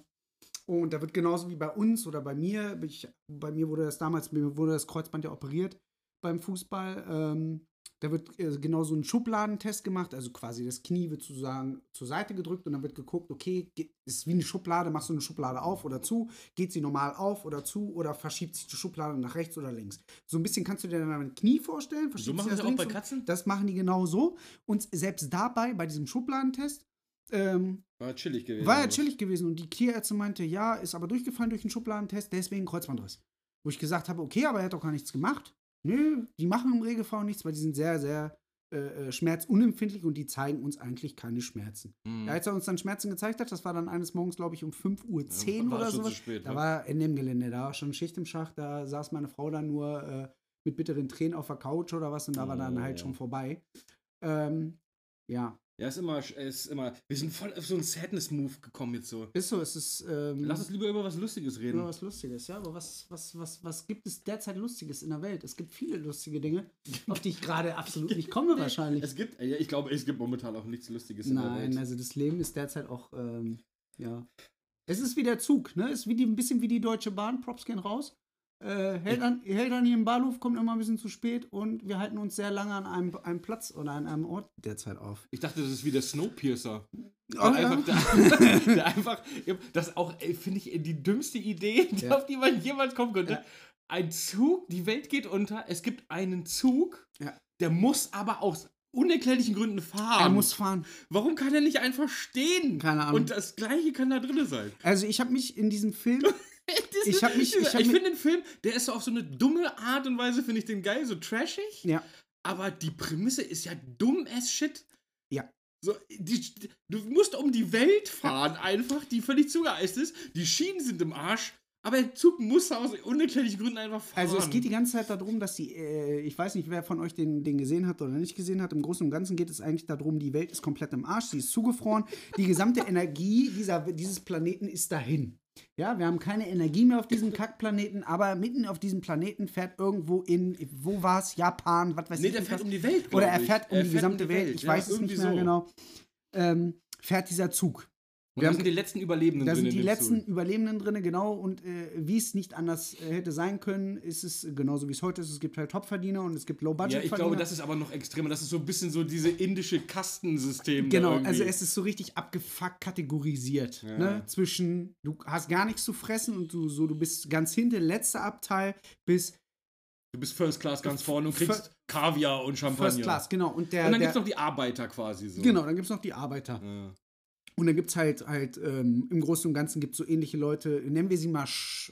Und da wird genauso wie bei uns oder bei mir, ich, bei mir wurde das damals, mir wurde das Kreuzband ja operiert beim Fußball. Ähm, da wird äh, genau so ein Schubladentest gemacht, also quasi das Knie wird sozusagen zur Seite gedrückt und dann wird geguckt, okay, ist wie eine Schublade, machst du eine Schublade auf oder zu, geht sie normal auf oder zu oder verschiebt sich die Schublade nach rechts oder links. So ein bisschen kannst du dir dann ein Knie vorstellen. So machen sie das auch bei Katzen? Das machen die genau so. Und selbst dabei, bei diesem Schubladentest, ähm, war er chillig gewesen. War er chillig gewesen und die Tierärztin meinte, ja, ist aber durchgefallen durch den Schubladentest, deswegen Kreuzbandriss. Wo ich gesagt habe, okay, aber er hat doch gar nichts gemacht. Nö, die machen im Regelfall nichts, weil die sind sehr, sehr äh, äh schmerzunempfindlich und die zeigen uns eigentlich keine Schmerzen. Mhm. Ja, als er uns dann Schmerzen gezeigt hat, das war dann eines Morgens, glaube ich, um 5.10 Uhr ja, oder so. Da ne? war Ende im Gelände, da war schon Schicht im Schacht, da saß meine Frau dann nur äh, mit bitteren Tränen auf der Couch oder was und da war dann halt ja. schon vorbei. Ähm, ja, ja, ist immer, ist immer. Wir sind voll auf so einen Sadness-Move gekommen jetzt so. Ist so, es ist. Ähm, Lass uns lieber über was Lustiges reden. Über was Lustiges, ja. Aber was, was, was, was gibt es derzeit Lustiges in der Welt? Es gibt viele lustige Dinge, auf die ich gerade absolut nicht komme, wahrscheinlich. Es gibt, ja, ich glaube, es gibt momentan auch nichts Lustiges in Nein, der Welt. Nein, also das Leben ist derzeit auch, ähm, ja. Es ist wie der Zug, ne? Es ist wie die, ein bisschen wie die Deutsche Bahn. Props gehen raus. Äh, hält, an, hält an hier im Bahnhof, kommt immer ein bisschen zu spät und wir halten uns sehr lange an einem, einem Platz oder an einem Ort derzeit auf. Ich dachte, das ist wie der Snowpiercer. Oh, der, ja. einfach, der, der, einfach, das auch, finde ich, die dümmste Idee, ja. auf die man jemals kommen könnte. Ja. Ein Zug, die Welt geht unter, es gibt einen Zug, der muss aber aus unerklärlichen Gründen fahren. Er muss fahren. Warum kann er nicht einfach stehen? Keine Ahnung. Und das Gleiche kann da drin sein. Also ich habe mich in diesem Film ich habe mich. Ich, ich, ich finde den Film, der ist so auf so eine dumme Art und Weise, finde ich den geil, so trashig. Ja. Aber die Prämisse ist ja dumm as shit. Ja. So, die, du musst um die Welt fahren, einfach, die völlig zugeeist ist. Die Schienen sind im Arsch. Aber der Zug muss aus unerklärlichen Gründen einfach fahren. Also es geht die ganze Zeit darum, dass die, äh, ich weiß nicht, wer von euch den, den gesehen hat oder nicht gesehen hat, im Großen und Ganzen geht es eigentlich darum, die Welt ist komplett im Arsch, sie ist zugefroren, die gesamte Energie dieser, dieses Planeten ist dahin. Ja, wir haben keine Energie mehr auf diesem Kackplaneten, aber mitten auf diesem Planeten fährt irgendwo in, wo war es, Japan, was weiß nee, ich. Nee, der fährt um die Welt. Oder er fährt um er die fährt gesamte um die Welt. Welt. Ich ja, weiß es nicht mehr so. genau. Ähm, fährt dieser Zug. Und da sind die letzten Überlebenden drin. Da sind die letzten Zug. Überlebenden drin, genau. Und äh, wie es nicht anders äh, hätte sein können, ist es genauso wie es heute ist. Es gibt halt Topverdiener und es gibt Low-Budget-Verdiener. Ja, ich glaube, das ist aber noch extremer. Das ist so ein bisschen so diese indische Kastensystem. Genau, also es ist so richtig abgefuckt kategorisiert. Ja. Ne? Zwischen, du hast gar nichts zu fressen und du so, du bist ganz hinten, letzter Abteil, bis Du bist First Class ganz vorne und kriegst First, Kaviar und Champagner. First Class, genau. Und, der, und dann gibt es noch die Arbeiter quasi so. Genau, dann gibt es noch die Arbeiter. Ja. Und dann gibt es halt, halt ähm, im Großen und Ganzen gibt es so ähnliche Leute, nennen wir sie mal,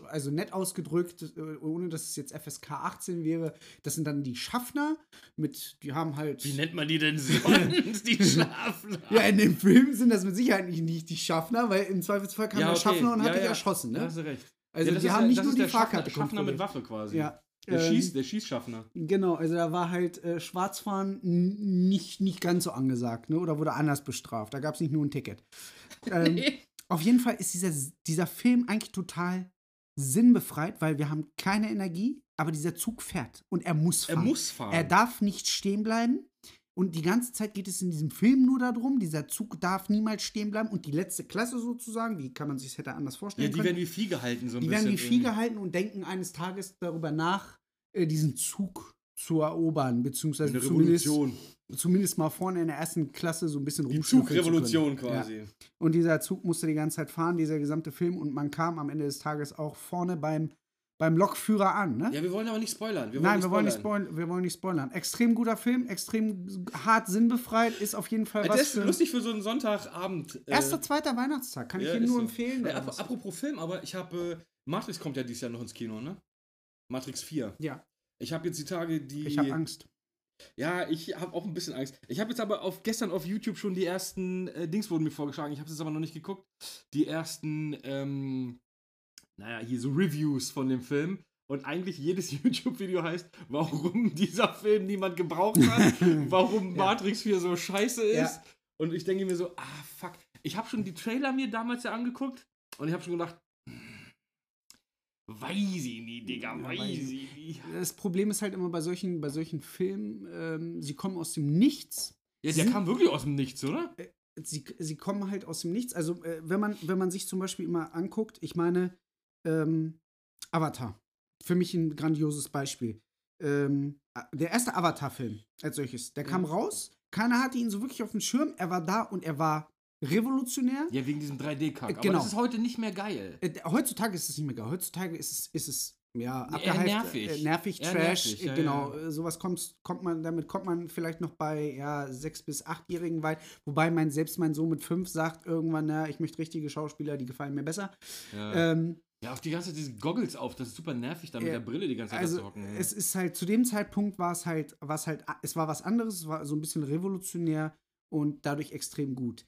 also nett ausgedrückt, äh, ohne dass es jetzt FSK 18 wäre. Das sind dann die Schaffner, mit, die haben halt. Wie nennt man die denn sonst, die Schaffner? ja, in dem Film sind das mit Sicherheit nicht die Schaffner, weil im Zweifelsfall kam ja, okay. der Schaffner und ja, hat dich ja. erschossen, ne? Da hast du recht. Also die haben nicht nur die Fahrkarte Schaffner, Schaffner mit Waffe quasi. Ja, der, ähm, Schieß, der Schießschaffner. Genau, also da war halt äh, Schwarzfahren nicht, nicht ganz so angesagt, ne? Oder wurde anders bestraft. Da gab es nicht nur ein Ticket. Ähm, auf jeden Fall ist dieser, dieser Film eigentlich total sinnbefreit, weil wir haben keine Energie, aber dieser Zug fährt und er muss Er fahren. muss fahren. Er darf nicht stehen bleiben. Und die ganze Zeit geht es in diesem Film nur darum, dieser Zug darf niemals stehen bleiben. Und die letzte Klasse sozusagen, wie kann man sich das hätte anders ja, vorstellen die können, werden wie Vieh gehalten, so ein die bisschen. werden wie Vieh gehalten und denken eines Tages darüber nach, äh, diesen Zug zu erobern, beziehungsweise Eine zumindest, Revolution. zumindest mal vorne in der ersten Klasse so ein bisschen Die. Zugrevolution Ja. quasi. Und dieser Zug musste die ganze Zeit fahren, dieser gesamte Film, und man kam am Ende des Tages auch vorne beim, beim Lokführer an. Ne? Ja, wir wollen aber nicht spoilern. Wir wollen Nein, nicht wir wollen, nicht spoilern. spoilern, wir wollen nicht spoilern. Extrem guter Film, extrem hart sinnbefreit, ist auf jeden Fall was Das ist für lustig für so einen Sonntagabend. äh, Erster, zweiter Weihnachtstag, kann ich ja, Ihnen ist nur so. empfehlen. Ja, ap apropos Film, aber ich habe. Äh, Matrix kommt ja dieses Jahr noch ins Kino, ne? Matrix 4. ja, Ich habe jetzt die Tage die. ich habe Angst. Ja, ich habe auch ein bisschen Angst. Ich habe jetzt aber auf gestern auf YouTube schon die ersten äh, Dings wurden mir vorgeschlagen. Ich habe es jetzt aber noch nicht geguckt. Die ersten, ähm, naja, hier so Reviews von dem Film. Und eigentlich jedes YouTube-Video heißt, warum dieser Film niemand gebraucht hat, warum Ja. Matrix 4 so scheiße ist. Ja. Und ich denke mir so, ah, fuck. Ich habe schon die Trailer mir damals ja angeguckt und ich habe schon gedacht, weiß ich nicht, Digga, Ja, weiß weiß ich nicht. Das Problem ist halt immer bei solchen, bei solchen Filmen, ähm, sie kommen aus dem Nichts. Ja, der Sie- kam wirklich aus dem Nichts, oder? Sie, sie kommen halt aus dem Nichts. Also, äh, wenn, man, wenn man sich zum Beispiel immer anguckt, ich meine, ähm, Avatar. Für mich ein grandioses Beispiel. Ähm, der erste Avatar-Film als solches, der kam Ja. raus, keiner hatte ihn so wirklich auf dem Schirm, er war da und er war revolutionär. Ja, wegen diesem 3D-Kack. Äh, Aber genau. das ist heute nicht mehr geil. Äh, heutzutage ist es nicht mehr geil. Heutzutage ist es, ist es ja, abgehypt, eher nervig. Äh, nervig, Eher Trash. nervig, äh, ja, genau, ja. äh, sowas kommt, kommt man, damit kommt man vielleicht noch bei ja, sechs- bis achtjährigen weit. Wobei mein, selbst mein Sohn mit fünf sagt irgendwann, na, ich möchte richtige Schauspieler, die gefallen mir besser. Ja, Ähm, ja auch die ganze Zeit diese Goggles auf, das ist super nervig, da mit Ja, der Brille die ganze Zeit also zu hocken. es ist halt, zu dem Zeitpunkt war es halt, war es halt, es war was anderes, es war so ein bisschen revolutionär und dadurch extrem gut.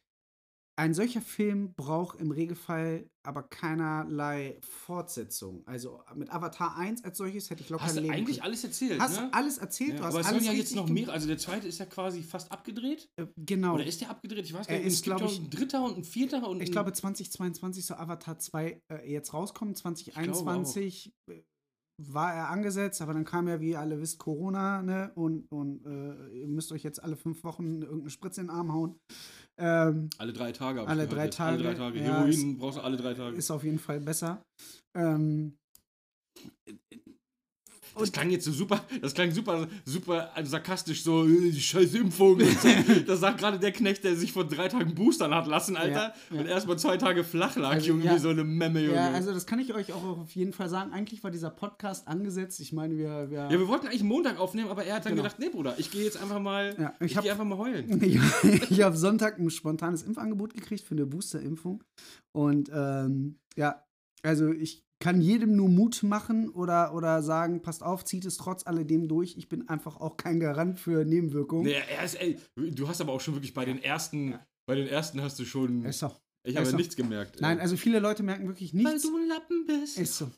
Ein solcher Film braucht im Regelfall aber keinerlei Fortsetzung. Also mit Avatar 1 als solches hätte ich locker Hast du leben eigentlich können. alles erzählt, Hast ne? alles erzählt, ja, du hast aber es sollen ja jetzt noch mehrere, also der zweite ist ja quasi fast abgedreht. Äh, Genau. Oder ist der abgedreht? Ich weiß gar nicht. ist, es gibt ich- ein dritter und ein vierter und Ich glaube, 2022 soll Avatar 2 äh, jetzt rauskommen. 2021 äh, war er angesetzt, aber dann kam ja, wie ihr alle wisst, Corona, ne? Und, und äh, ihr müsst euch jetzt alle fünf Wochen irgendeine Spritze in den Arm hauen. Ähm, alle drei Tage. hab ich alle drei jetzt. Alle drei Tage, Tage. ja, Heroin brauchst du alle drei Tage. ist auf jeden Fall besser. Ähm, Das klang jetzt so super, das klang super, super also sarkastisch, so, äh, die scheiß Impfung. das sagt gerade der Knecht, der sich vor drei Tagen boostern hat lassen, Alter. Ja, ja. Und erstmal zwei Tage flach lag, Also, Junge, ja. wie so eine Memme, Junge. ja, also das kann ich euch auch auf jeden Fall sagen. Eigentlich war dieser Podcast angesetzt. Ich meine, wir. wir Ja, wir wollten eigentlich Montag aufnehmen, aber er hat dann Genau. gedacht, nee, Bruder, ich gehe jetzt einfach mal, Ja, ich ich, hab- einfach mal heulen. Ich, ich habe Sonntag ein spontanes Impfangebot gekriegt für eine Boosterimpfung. Und ähm, ja, also ich kann jedem nur Mut machen oder, oder sagen, passt auf, zieht es trotz alledem durch. Ich bin einfach auch kein Garant für Nebenwirkungen. Nee, er ist, ey, du hast aber auch schon wirklich bei den ersten, bei den ersten hast du schon, Ist so. ich habe so. nichts gemerkt. Nein, also viele Leute merken wirklich weil nichts. du ein Lappen bist. Ist so.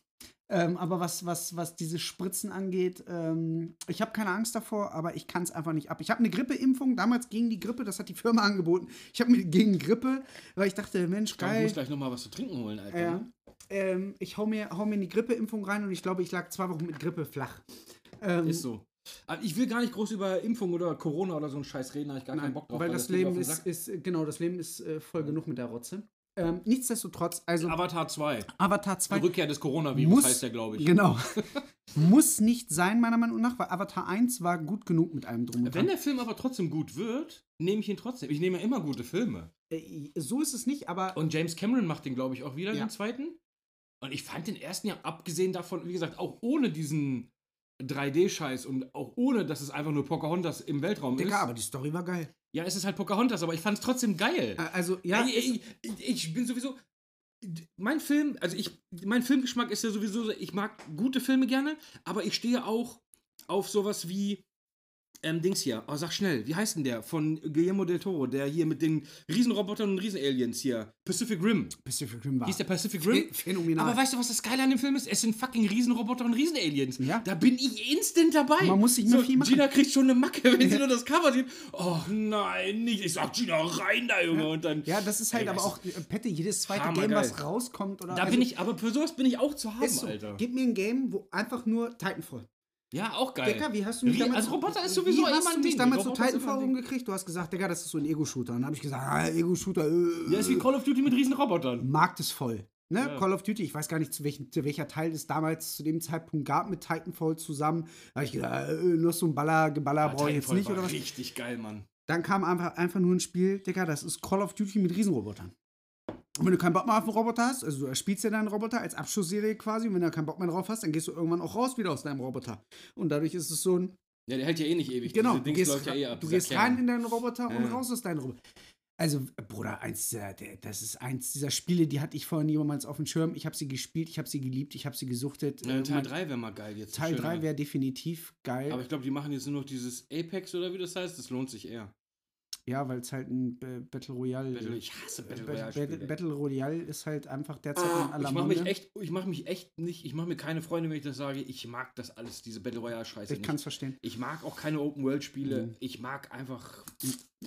Ähm, aber was, was, was diese Spritzen angeht, ähm, ich habe keine Angst davor, aber ich kann es einfach nicht ab. Ich habe eine Grippeimpfung, damals gegen die Grippe, das hat die Firma angeboten. Ich habe mir gegen Grippe, weil ich dachte, Mensch, geil. muss gleich nochmal was zu trinken holen, Alter. Ja. ne? Ähm, ich hau mir, hau mir in die Grippeimpfung rein und ich glaube, ich lag zwei Wochen mit Grippe flach. Ähm, Ist so. Aber ich will gar nicht groß über Impfung oder Corona oder so einen Scheiß reden, da hab ich gar keinen Nein, Bock drauf. weil das auf Leben ist, ist, genau, das Leben ist äh, voll genug mit der Rotze. Ähm, nichtsdestotrotz, also Avatar 2. Avatar Die 2 Rückkehr des Coronavirus muss, heißt der, glaube ich. Genau. muss nicht sein, meiner Meinung nach, weil Avatar 1 war gut genug mit allem drum und Wenn dran. der Film aber trotzdem gut wird, nehme ich ihn trotzdem. Ich nehme ja immer gute Filme. Äh, so ist es nicht, aber Und James Cameron macht den, glaube ich, auch wieder, Ja. den zweiten. Und ich fand den ersten ja, abgesehen davon, wie gesagt, auch ohne diesen 3D-Scheiß und auch ohne, dass es einfach nur Pocahontas im Weltraum Digga, ist. aber die Story war geil. Ja, es ist halt Pocahontas, aber ich fand es trotzdem geil. Also, ja, Ey, ey, ich, ich bin sowieso. Mein Film, also ich, mein Filmgeschmack ist ja sowieso, so, ich mag gute Filme gerne, aber ich stehe auch auf sowas wie Ähm, Dings hier, oh, sag schnell, wie heißt denn der? Von Guillermo del Toro, der hier mit den Riesenrobotern und Riesenaliens hier. Pacific Rim. Pacific Rim war. Hieß der Pacific Rim? Phänomenal. Aber weißt du, was das Geile an dem Film ist? Es sind fucking Riesenroboter und Riesenaliens. Ja. Da bin ich instant dabei. Man muss nicht mehr so, viel machen. Gina kriegt schon eine Macke, wenn sie nur das Cover sieht. Oh nein, nicht. Ich sag Gina, rein da, Junge. Und dann. ja, das ist halt Ey, aber das auch, äh, Pette, jedes zweite. Game, was rauskommt oder Da also, bin ich, aber für sowas bin ich auch zu haben, so, Alter. Gib mir ein Game, wo einfach nur Titanfall. Ja, auch geil. Digga, wie hast du mich Rie- damals... also Roboter ist sowieso wie hast du mich Ding. damals zu immer Titanfall rumgekriegt? Du hast gesagt, Digga, das ist so ein Ego-Shooter. Und dann habe ich gesagt, ah, Ego-Shooter, äh, Ja, ist wie Call of Duty mit Riesenrobotern. Markt ist voll. Ne? Ja. Call of Duty, ich weiß gar nicht, zu, welchem, zu welcher Teil es damals zu dem Zeitpunkt gab mit Titanfall zusammen. Da habe ich gedacht, äh, noch so ein Baller, Geballer brauche ich jetzt nicht war oder was. Richtig geil, Mann. Dann kam einfach, einfach nur ein Spiel, Digga, das ist Call of Duty mit Riesenrobotern. Und wenn du keinen Bock mehr auf einen Roboter hast, also du spielst ja deinen Roboter als Abschussserie quasi, und wenn du keinen Bock mehr drauf hast, dann gehst du irgendwann auch raus wieder aus deinem Roboter. Und dadurch ist es so ein, Ja, der hält ja eh nicht ewig. genau, du gehst, ja eh ab. du gehst Kern. rein in deinen Roboter und Ja. raus aus deinem Roboter. Also, Bruder, eins der, das ist eins dieser Spiele, die hatte ich vorher niemals auf dem Schirm. Ich habe sie gespielt, ich habe sie geliebt, ich habe sie gesuchtet. Ja, Teil mein- 3 wäre mal geil jetzt. Teil schöner. 3 wäre definitiv geil. Aber ich glaube, die machen jetzt nur noch dieses Apex oder wie das heißt. Das lohnt sich eher. Ja, weil es halt ein Battle Royale Battle, ich hasse Battle Royale. Battle. Battle Royale ist halt einfach derzeit in aller ich mache mich echt, ich mache mich echt nicht, ich mache mir keine Freunde, wenn ich das sage. Ich mag das alles, diese Battle Royale Scheiße Ich kann es verstehen. Ich mag auch keine Open World Spiele. Mhm. Ich mag einfach,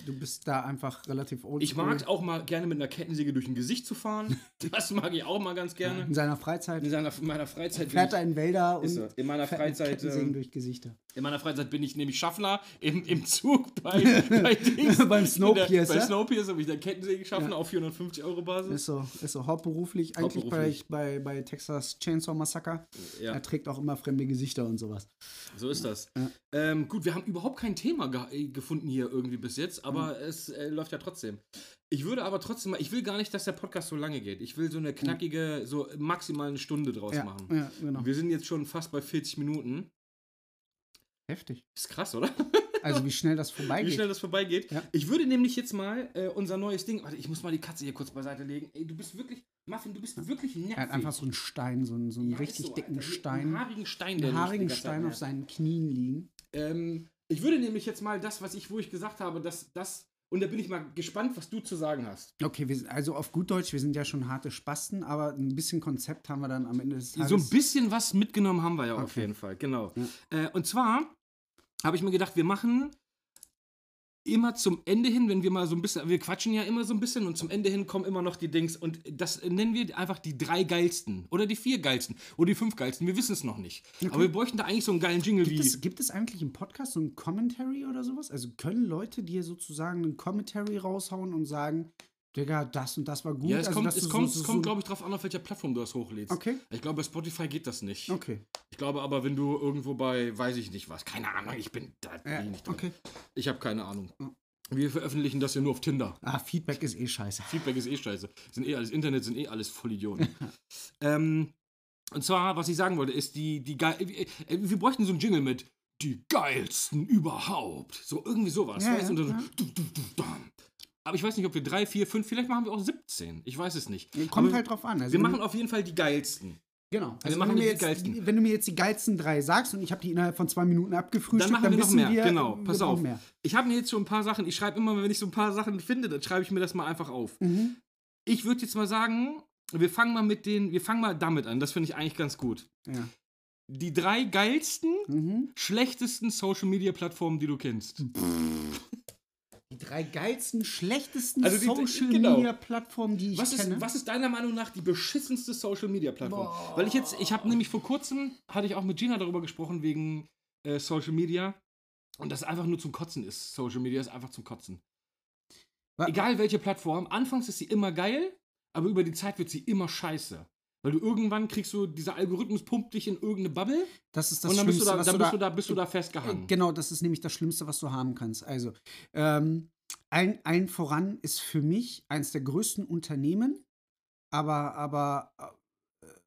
Du bist da einfach relativ oldschool. ich mag auch mal gerne mit einer Kettensäge durch ein Gesicht zu fahren. das mag ich auch mal ganz gerne. in seiner Freizeit. In seiner, in meiner Freizeit Fährt er in Wälder und in meiner Freizeit Kettensägen ähm, durch Gesichter. In meiner Freizeit bin ich nämlich Schaffner im, im Zug bei, bei Dings. Beim Snowpiercer. Bei Snowpiercer habe ich der Kettensäge Schaffner Ja. auf 450 Euro Basis. Ist so, ist so hauptberuflich, eigentlich Hauptberuflich. Bei, bei, bei Texas Chainsaw Massacre. Ja, Er trägt auch immer fremde Gesichter und sowas. so ist das. Ja. Ähm, gut, wir haben überhaupt kein Thema ge gefunden hier irgendwie bis jetzt, aber Mhm. es äh, läuft ja trotzdem. Ich würde aber trotzdem mal, ich will gar nicht, dass der Podcast so lange geht. Ich will so eine knackige, so maximal eine Stunde draus Ja, machen. ja, genau. Wir sind jetzt schon fast bei 40 Minuten. Heftig. Ist krass, oder? Also wie schnell das Wie vorbeigeht. schnell das vorbeigeht. Ja. Ich würde nämlich jetzt mal äh, unser neues Ding. Warte, ich muss mal die Katze hier kurz beiseite legen. Ey, du bist wirklich, Muffin, du bist wirklich nervig. er hat einfach so einen Stein, so einen, so einen Ja, richtig so, dicken Alter. Stein. Einen haarigen Stein, der einen haarigen Stein auf seinen Knien liegen. Ähm, ich würde nämlich jetzt mal das, was ich, wo ich gesagt habe, dass das. Und da bin ich mal gespannt, was du zu sagen hast. Okay, wir sind, also auf gut Deutsch, wir sind ja schon harte Spasten, aber ein bisschen Konzept haben wir dann am Ende des Tages. So ein bisschen was mitgenommen haben wir ja auf Okay. jeden Fall, genau. Ja. Äh, und zwar habe ich mir gedacht, wir machen immer zum Ende hin, wenn wir mal so ein bisschen, wir quatschen ja immer so ein bisschen und zum Ende hin kommen immer noch die Dings und das nennen wir einfach die drei geilsten oder die vier geilsten oder die fünf geilsten, wir wissen es noch nicht. Aber wir bräuchten da eigentlich so einen geilen Jingle Gibt wie. es, gibt es eigentlich im Podcast so ein Commentary oder sowas? Also können Leute dir sozusagen einen Commentary raushauen und sagen, Digga, das und das war gut? ja, es also, kommt, es kommt, so, es so, kommt so, glaube ich, drauf an, auf welcher Plattform du das hochlädst. Okay, Ich glaube, bei Spotify geht das nicht. okay. Ich glaube aber, wenn du irgendwo bei, weiß ich nicht was, keine Ahnung, ich bin da bin Ja, ich nicht drin. okay. Ich habe keine Ahnung. Wir veröffentlichen das ja nur auf Tinder. Ah, Feedback ist eh scheiße. Feedback ist eh scheiße. Sind eh alles, Internet sind eh alles Vollidioten. ähm, und zwar, was ich sagen wollte, ist die, die geil. äh, Wir bräuchten so einen Jingle mit die geilsten überhaupt. So irgendwie sowas. Ja, weißt ja, Und dann ja. du, du, du. Aber ich weiß nicht, ob wir drei, vier, fünf, vielleicht machen wir auch 17. Ich weiß es nicht. Kommt Aber halt drauf an. Also wir machen auf jeden Fall die geilsten. Genau. Also wenn, du mir jetzt, wenn du mir jetzt die geilsten drei sagst und ich habe die innerhalb von zwei Minuten abgefrühstückt, Dann machen wir noch wissen mehr. wir, genau, pass auf. Mehr. Ich habe mir jetzt schon ein paar Sachen, ich schreibe immer, wenn ich so ein paar Sachen finde, dann schreibe ich mir das mal einfach auf. Mhm. Ich würde jetzt mal sagen, wir fangen mal mit den, wir fangen mal damit an. Das finde ich eigentlich ganz gut. Ja. Die drei geilsten, Mhm. schlechtesten Social Media Plattformen, die du kennst. Die drei geilsten, schlechtesten Also die- Social genau. Media Plattformen, die ich Was kenne. ist, was ist deiner Meinung nach die beschissenste Social Media Plattform? Weil ich jetzt, ich habe nämlich vor kurzem, hatte ich auch mit Gina darüber gesprochen, wegen äh, Social Media. Und das einfach nur zum Kotzen ist. Social Media ist einfach zum Kotzen. Wa- Egal welche Plattform, anfangs ist sie immer geil, aber über die Zeit wird sie immer scheiße. Weil du irgendwann kriegst du, dieser Algorithmus pumpt dich in irgendeine Bubble Das ist das und dann bist du Schlimmste, da, dann du bist da, du da, bist du da festgehangen. Genau, das ist nämlich das Schlimmste, was du haben kannst. Also, ähm, allen, allen voran ist für mich eins der größten Unternehmen, aber, aber, äh,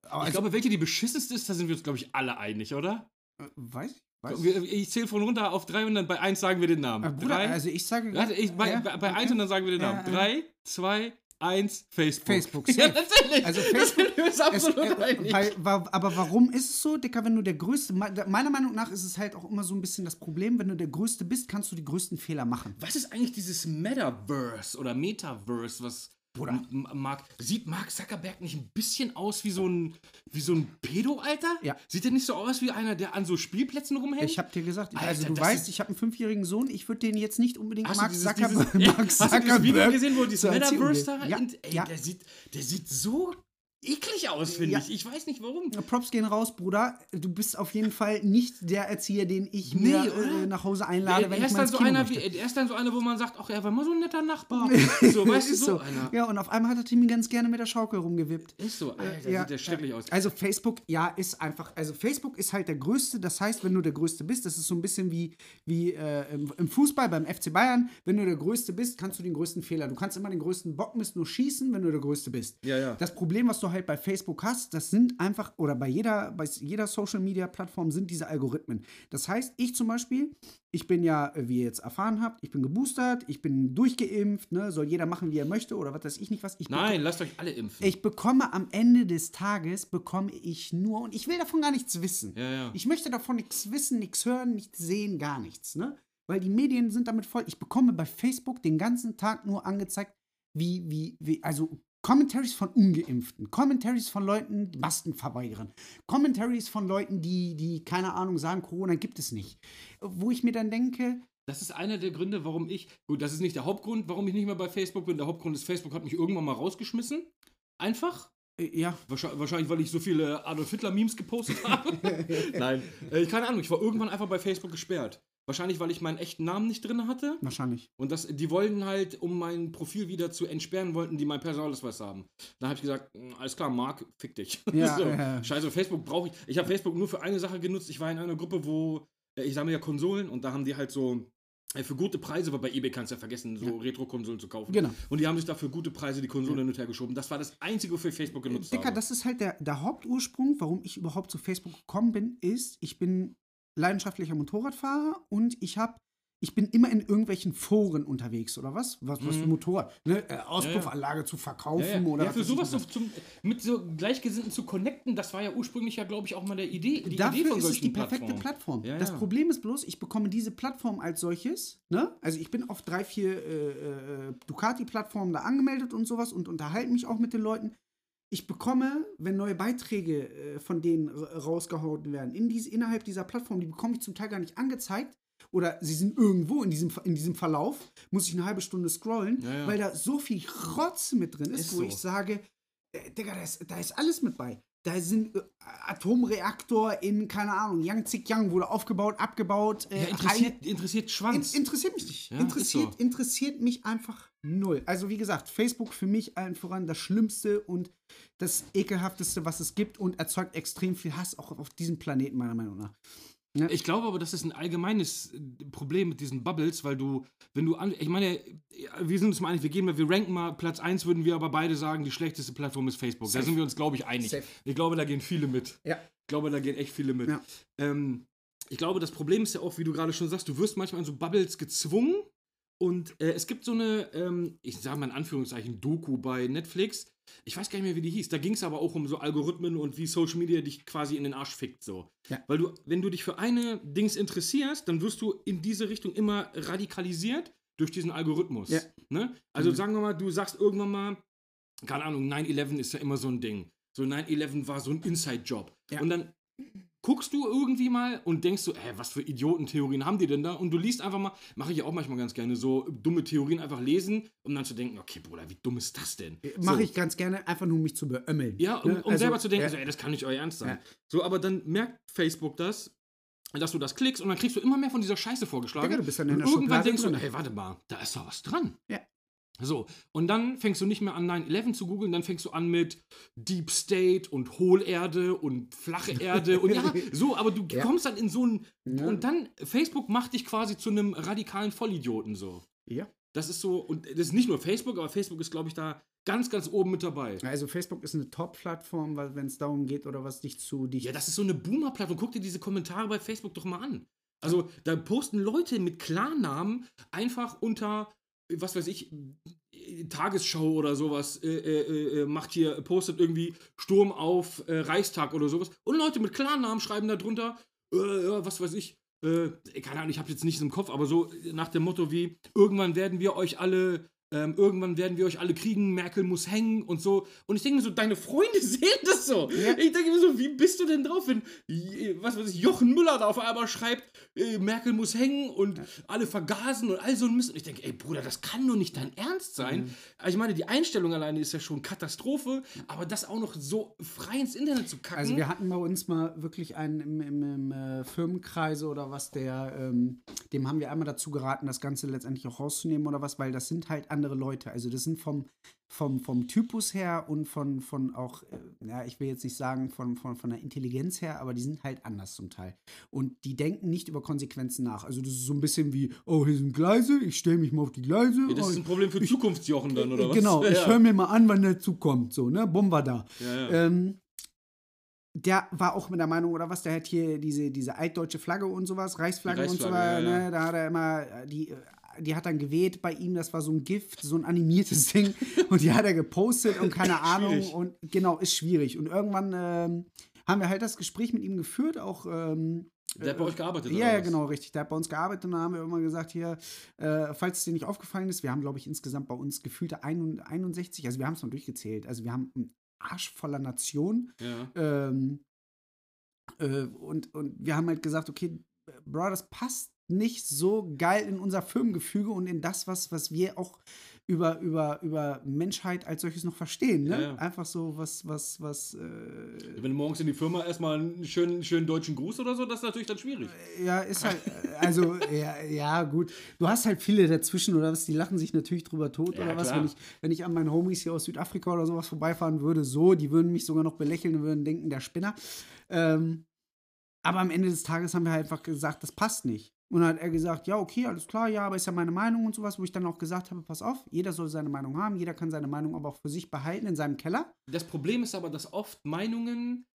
Ich also, glaube, welche die beschissenste ist, da sind wir uns, glaube ich, alle einig, oder? äh, weiß ich, weiß ich zähle von runter auf drei und dann bei eins sagen wir den Namen. Äh, Bruder, drei, also ich sage. Warte, ich, bei, ja, bei, bei okay. eins und dann sagen wir den Namen. Drei, zwei, 1, Facebook. Facebook, Ja, natürlich. Also Facebook uns absolut es, äh, weil, wa- aber warum ist es so, Dicker, wenn du der Größte, me- meiner Meinung nach ist es halt auch immer so ein bisschen das Problem, wenn du der Größte bist, kannst du die größten Fehler machen. Was ist eigentlich dieses Metaverse oder Metaverse, was Bruder. M- Mark, sieht Mark Zuckerberg nicht ein bisschen aus wie so ein, wie so ein Pedo, Alter? Ja. Sieht er nicht so aus wie einer, der an so Spielplätzen rumhängt? Ich hab dir gesagt, Alter, also du das weißt, ich habe einen fünfjährigen Sohn, ich würde den jetzt nicht unbedingt Hast Mark dieses, Zuckerberg, dieses, Mark hast du dieses Video Zuckerberg gesehen, wo dieses Erziehung Metaverse da? Ja, ey, ja. Der, sieht, der sieht so eklig aus, finde Ja. ich. Ich weiß nicht warum. Props gehen raus, Bruder. Du bist auf jeden Fall nicht der Erzieher, den ich Nee, mir äh, nach Hause einlade, er, wenn ich ist mal so Kino einer, möchte. wie, er ist dann so einer, wo man sagt, ach, er war mal so ein netter Nachbar. So, weißt du, Ist so, einer. Ja, und auf einmal hat er Timmy ganz gerne mit der Schaukel rumgewippt. Ist so, Alter, Ja, sieht der schrecklich aus. Also Facebook, ja, ist einfach, also Facebook ist halt der Größte. Das heißt, wenn du der Größte bist, das ist so ein bisschen wie, wie äh, im, im Fußball beim FC Bayern. Wenn du der Größte bist, kannst du den größten Fehler. Du kannst immer den größten Bockmist nur schießen, wenn du der Größte bist. Ja, ja. Das Problem, was du halt bei Facebook hast, das sind einfach, oder bei jeder, bei jeder Social Media Plattform sind diese Algorithmen. Das heißt, ich zum Beispiel, ich bin ja, wie ihr jetzt erfahren habt, ich bin geboostert, ich bin durchgeimpft, ne, soll jeder machen, wie er möchte, oder was weiß ich nicht was. Ich Nein, lasst euch alle impfen. ich bekomme am Ende des Tages, bekomme ich nur, und ich will davon gar nichts wissen. Ja, ja. Ich möchte davon nichts wissen, nichts hören, nichts sehen, gar nichts, ne? Weil die Medien sind damit voll. Ich bekomme bei Facebook den ganzen Tag nur angezeigt, wie, wie, wie, also Commentaries von Ungeimpften, Commentaries von Leuten, die Masken verweigern, Commentaries von Leuten, die, die, keine Ahnung, sagen, Corona gibt es nicht. Wo ich mir dann denke, Das ist einer der Gründe, warum ich. Gut, das ist nicht der Hauptgrund, warum ich nicht mehr bei Facebook bin. Der Hauptgrund ist, Facebook hat mich irgendwann mal rausgeschmissen. Einfach. äh, ja, Wahrscheinlich, wahrscheinlich weil ich so viele Adolf Hitler-Memes gepostet habe. Nein. Äh, keine Ahnung, ich war irgendwann einfach bei Facebook gesperrt. Wahrscheinlich, weil ich meinen echten Namen nicht drin hatte. wahrscheinlich. Und das, die wollten halt, um mein Profil wieder zu entsperren, wollten die meinen Personalausweis haben. Dann habe ich gesagt, "Mm, alles klar, Marc, fick dich. Ja, so, ja. Scheiße, Facebook brauche ich. Ich habe Facebook nur für eine Sache genutzt. Ich war in einer Gruppe, wo äh, ich sammle ja Konsolen und da haben die halt so äh, für gute Preise, weil bei eBay kannst du ja vergessen, so Retro-Konsolen zu kaufen. Genau. Und die haben sich da für gute Preise die Konsolen hin und her geschoben. Das war das Einzige, wofür ich Facebook genutzt Dicker, habe. das ist halt der, der Hauptursprung, warum ich überhaupt zu Facebook gekommen bin, ist, ich bin leidenschaftlicher Motorradfahrer und ich habe ich bin immer in irgendwelchen Foren unterwegs, oder was? Was, was für Motorrad? Ne? Äh, Auspuffanlage zu verkaufen Mhm. ja, ja. oder ja, für sowas so, zum, mit so Gleichgesinnten zu connecten, das war ja ursprünglich ja, glaube ich, auch mal der Idee, die Dafür Idee von ist es die perfekte. Plattform. Ja, Das ja. Problem ist bloß, ich bekomme diese Plattform als solches. Ne? Also ich bin auf drei, vier äh, äh, Ducati-Plattformen da angemeldet und sowas und unterhalte mich auch mit den Leuten. Ich bekomme, wenn neue Beiträge äh, von denen rausgehauen werden, in diese, innerhalb dieser Plattform, die bekomme ich zum Teil gar nicht angezeigt. Oder sie sind irgendwo in diesem, in diesem Verlauf, muss ich eine halbe Stunde scrollen, Ja, ja. weil da so viel Rotz mit drin ist, Ist wo so. ich sage, äh, Digga, da ist, da ist alles mit bei. Da sind äh, Atomreaktor in, keine Ahnung, Yangtze-Yang wurde aufgebaut, abgebaut. Äh, Ja, interessiert, interessiert rein- Schwanz. in, interessiert mich nicht. Ja, interessiert, so. interessiert mich einfach null. Also wie gesagt, Facebook für mich allen voran das Schlimmste und das ekelhafteste, was es gibt und erzeugt extrem viel Hass auch auf diesem Planeten, meiner Meinung nach. Ich glaube aber, das ist ein allgemeines äh, Problem mit diesen Bubbles, weil du, wenn du an, ich meine, wir sind uns mal einig, wir gehen mal, wir ranken mal Platz 1, würden wir aber beide sagen, die schlechteste Plattform ist Facebook. Da Safe. sind wir uns, glaube ich, einig. Safe. Ich glaube, da gehen viele mit. Ja. Ich glaube, da gehen echt viele mit. Ja. Ähm, ich glaube, das Problem ist ja auch, wie du gerade schon sagst, du wirst manchmal in so Bubbles gezwungen und äh, es gibt so eine, ähm, ich sage mal in Anführungszeichen, Doku bei Netflix. Ich weiß gar nicht mehr, wie die hieß. Da ging es aber auch um so Algorithmen und wie Social Media dich quasi in den Arsch fickt. So. Ja. Weil du, wenn du dich für eine Dings interessierst, dann wirst du in diese Richtung immer radikalisiert durch diesen Algorithmus. Ja. Ne? Also Mhm. sagen wir mal, du sagst irgendwann mal, keine Ahnung, 9-11 ist ja immer so ein Ding. So 9-11 war so ein Inside-Job. Ja. Und dann guckst du irgendwie mal und denkst so, hä, was für Idiotentheorien haben die denn da? Und du liest einfach mal, mache ich ja auch manchmal ganz gerne, so dumme Theorien einfach lesen, um dann zu denken, okay, Bruder, wie dumm ist das denn? Mache so. ich ganz gerne, einfach nur um mich zu beömmeln. Ja, um, Ne? um selber zu denken, ja. so, ey, das kann nicht euer Ernst sein. Ja. So, aber dann merkt Facebook das, dass du das klickst und dann kriegst du immer mehr von dieser Scheiße vorgeschlagen. Digga, du bist dann in und der irgendwann Schublade denkst du, hey, warte mal, da ist doch was dran. Ja. So, und dann fängst du nicht mehr an 9-11 zu googeln, dann fängst du an mit Deep State und Hohlerde und flache Erde und ja, so, aber du Ja. kommst dann in so ein. Ja. Und dann, Facebook macht dich quasi zu einem radikalen Vollidioten so. Ja. Das ist so, und das ist nicht nur Facebook, aber Facebook ist, glaube ich, da ganz, ganz oben mit dabei. Also Facebook ist eine Top-Plattform, weil wenn es darum geht oder was dich zu dich. Ja, das ist so eine Boomer-Plattform. Guck dir diese Kommentare bei Facebook doch mal an. Also, da posten Leute mit Klarnamen einfach unter, was weiß ich, Tagesschau oder sowas äh, äh, äh, macht hier, postet irgendwie Sturm auf äh, Reichstag oder sowas. Und Leute mit Klarnamen schreiben da drunter, äh, was weiß ich, keine Ahnung, ich habe jetzt nicht im Kopf, aber so nach dem Motto wie, irgendwann werden wir euch alle ähm, irgendwann werden wir euch alle kriegen, Merkel muss hängen und so. Und ich denke mir so, deine Freunde sehen das so. Ja. Ich denke mir so, wie bist du denn drauf, wenn, was weiß ich, Jochen Müller da auf einmal schreibt, äh, Merkel muss hängen und ja. alle vergasen und all so ein Mist. Und ich denke, ey Bruder, das kann nur nicht dein Ernst sein. Mhm. Also ich meine, die Einstellung alleine ist ja schon Katastrophe, aber das auch noch so frei ins Internet zu kacken. Also wir hatten bei uns mal wirklich einen im, im, im äh, Firmenkreise oder was, der, ähm, dem haben wir einmal dazu geraten, das Ganze letztendlich auch rauszunehmen oder was, weil das sind halt andere andere Leute. Also das sind vom, vom, vom Typus her und von, von auch, äh, ja, ich will jetzt nicht sagen von, von, von der Intelligenz her, aber die sind halt anders zum Teil. Und die denken nicht über Konsequenzen nach. Also das ist so ein bisschen wie, oh, hier sind Gleise, ich stelle mich mal auf die Gleise. Ja, das ist ein Problem für Zukunftsjochen dann, oder was? Genau, ja. ich höre mir mal an, wann der Zug kommt. So, ne? War da. Ja, ähm, der war auch mit der Meinung, oder was, der hat hier diese, diese altdeutsche Flagge und sowas, Reichsflagge, Reichsflagge und so weiter, ja, ja. ne? da hat er immer die die hat dann geweht bei ihm, das war so ein Gift, so ein animiertes Ding. Und die hat er gepostet und keine Ahnung. Und genau, ist schwierig. Und irgendwann ähm, haben wir halt das Gespräch mit ihm geführt, auch. Ähm, der hat bei euch gearbeitet, Ja, ja, genau, richtig. Der hat bei uns gearbeitet und dann haben wir immer gesagt, hier, äh, falls es dir nicht aufgefallen ist, wir haben, glaube ich, insgesamt bei uns gefühlte 61, also wir haben es mal durchgezählt. Also wir haben einen Arsch voller Nation. Ja. Ähm, äh, und, und wir haben halt gesagt, okay, Bro, das passt nicht so geil in unser Firmengefüge und in das, was, was wir auch über, über, über Menschheit als solches noch verstehen. Ne? Ja, ja. Einfach so was, was, was. Äh Wenn du morgens in die Firma erstmal einen schönen, schönen deutschen Gruß oder so, das ist natürlich dann schwierig. Äh, ja, ist halt, äh, also, ja, ja, gut. Du hast halt viele dazwischen oder was, die lachen sich natürlich drüber tot ja, oder was. Wenn ich, wenn ich an meinen Homies hier aus Südafrika oder sowas vorbeifahren würde, so, die würden mich sogar noch belächeln und würden denken, der Spinner. Ähm, aber am Ende des Tages haben wir halt einfach gesagt, das passt nicht. Und dann hat er gesagt, ja, okay, alles klar, ja, aber ist ja meine Meinung und sowas, wo ich dann auch gesagt habe, pass auf, jeder soll seine Meinung haben, jeder kann seine Meinung aber auch für sich behalten in seinem Keller. Das Problem ist aber, dass oft Meinungen,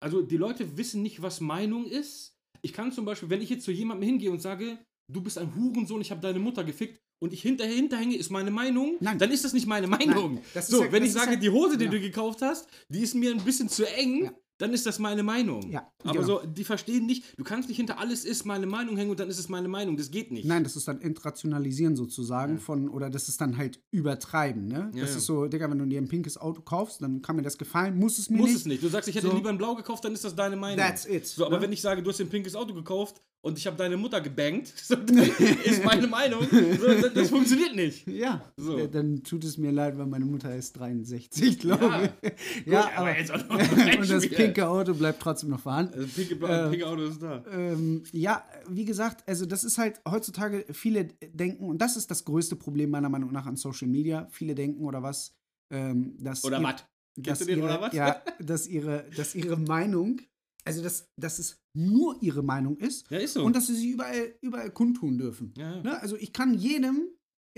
also die Leute wissen nicht, was Meinung ist. Ich kann zum Beispiel, wenn ich jetzt zu jemandem hingehe und sage, du bist ein Hurensohn, ich habe deine Mutter gefickt und ich hinterher hinterhänge, ist meine Meinung, Nein. dann ist das nicht meine Meinung. so, ja, wenn ich sage, ja, die Hose, die ja. du gekauft hast, die ist mir ein bisschen zu eng, dann ist das meine Meinung. Ja, Aber genau. so, die verstehen nicht, du kannst nicht hinter alles ist meine Meinung hängen und dann ist es meine Meinung. Das geht nicht. Nein, das ist dann Entrationalisieren sozusagen ja. von, oder das ist dann halt übertreiben, ne? Ja, das ist so, Digga, wenn du dir ein pinkes Auto kaufst, dann kann mir das gefallen, muss es mir muss nicht. Muss es nicht. Du sagst, ich hätte so. lieber ein Blau gekauft, dann ist das deine Meinung. That's it. So, aber ne? wenn ich sage, du hast dir ein pinkes Auto gekauft und ich habe deine Mutter gebankt, so, ist meine Meinung. So, das, funktioniert nicht. Ja, so. dann tut es mir leid, weil meine Mutter ist 63, glaube ich. Ja, Gut, aber, aber jetzt auch noch und das pinke Auto bleibt trotzdem noch vorhanden. Das pinke, äh, pinke Auto ist da. Ähm, ja, wie gesagt, also das ist halt heutzutage, viele denken, und das ist das größte Problem meiner Meinung nach an Social Media, viele denken oder was, ähm, dass. Oder was? Dass ihre, oder was? Ja, dass ihre, dass ihre Meinung also dass, dass es nur ihre Meinung ist, ja, ist so. und dass sie sie überall, überall kundtun dürfen. Ja, ja. Ne? Also ich kann jedem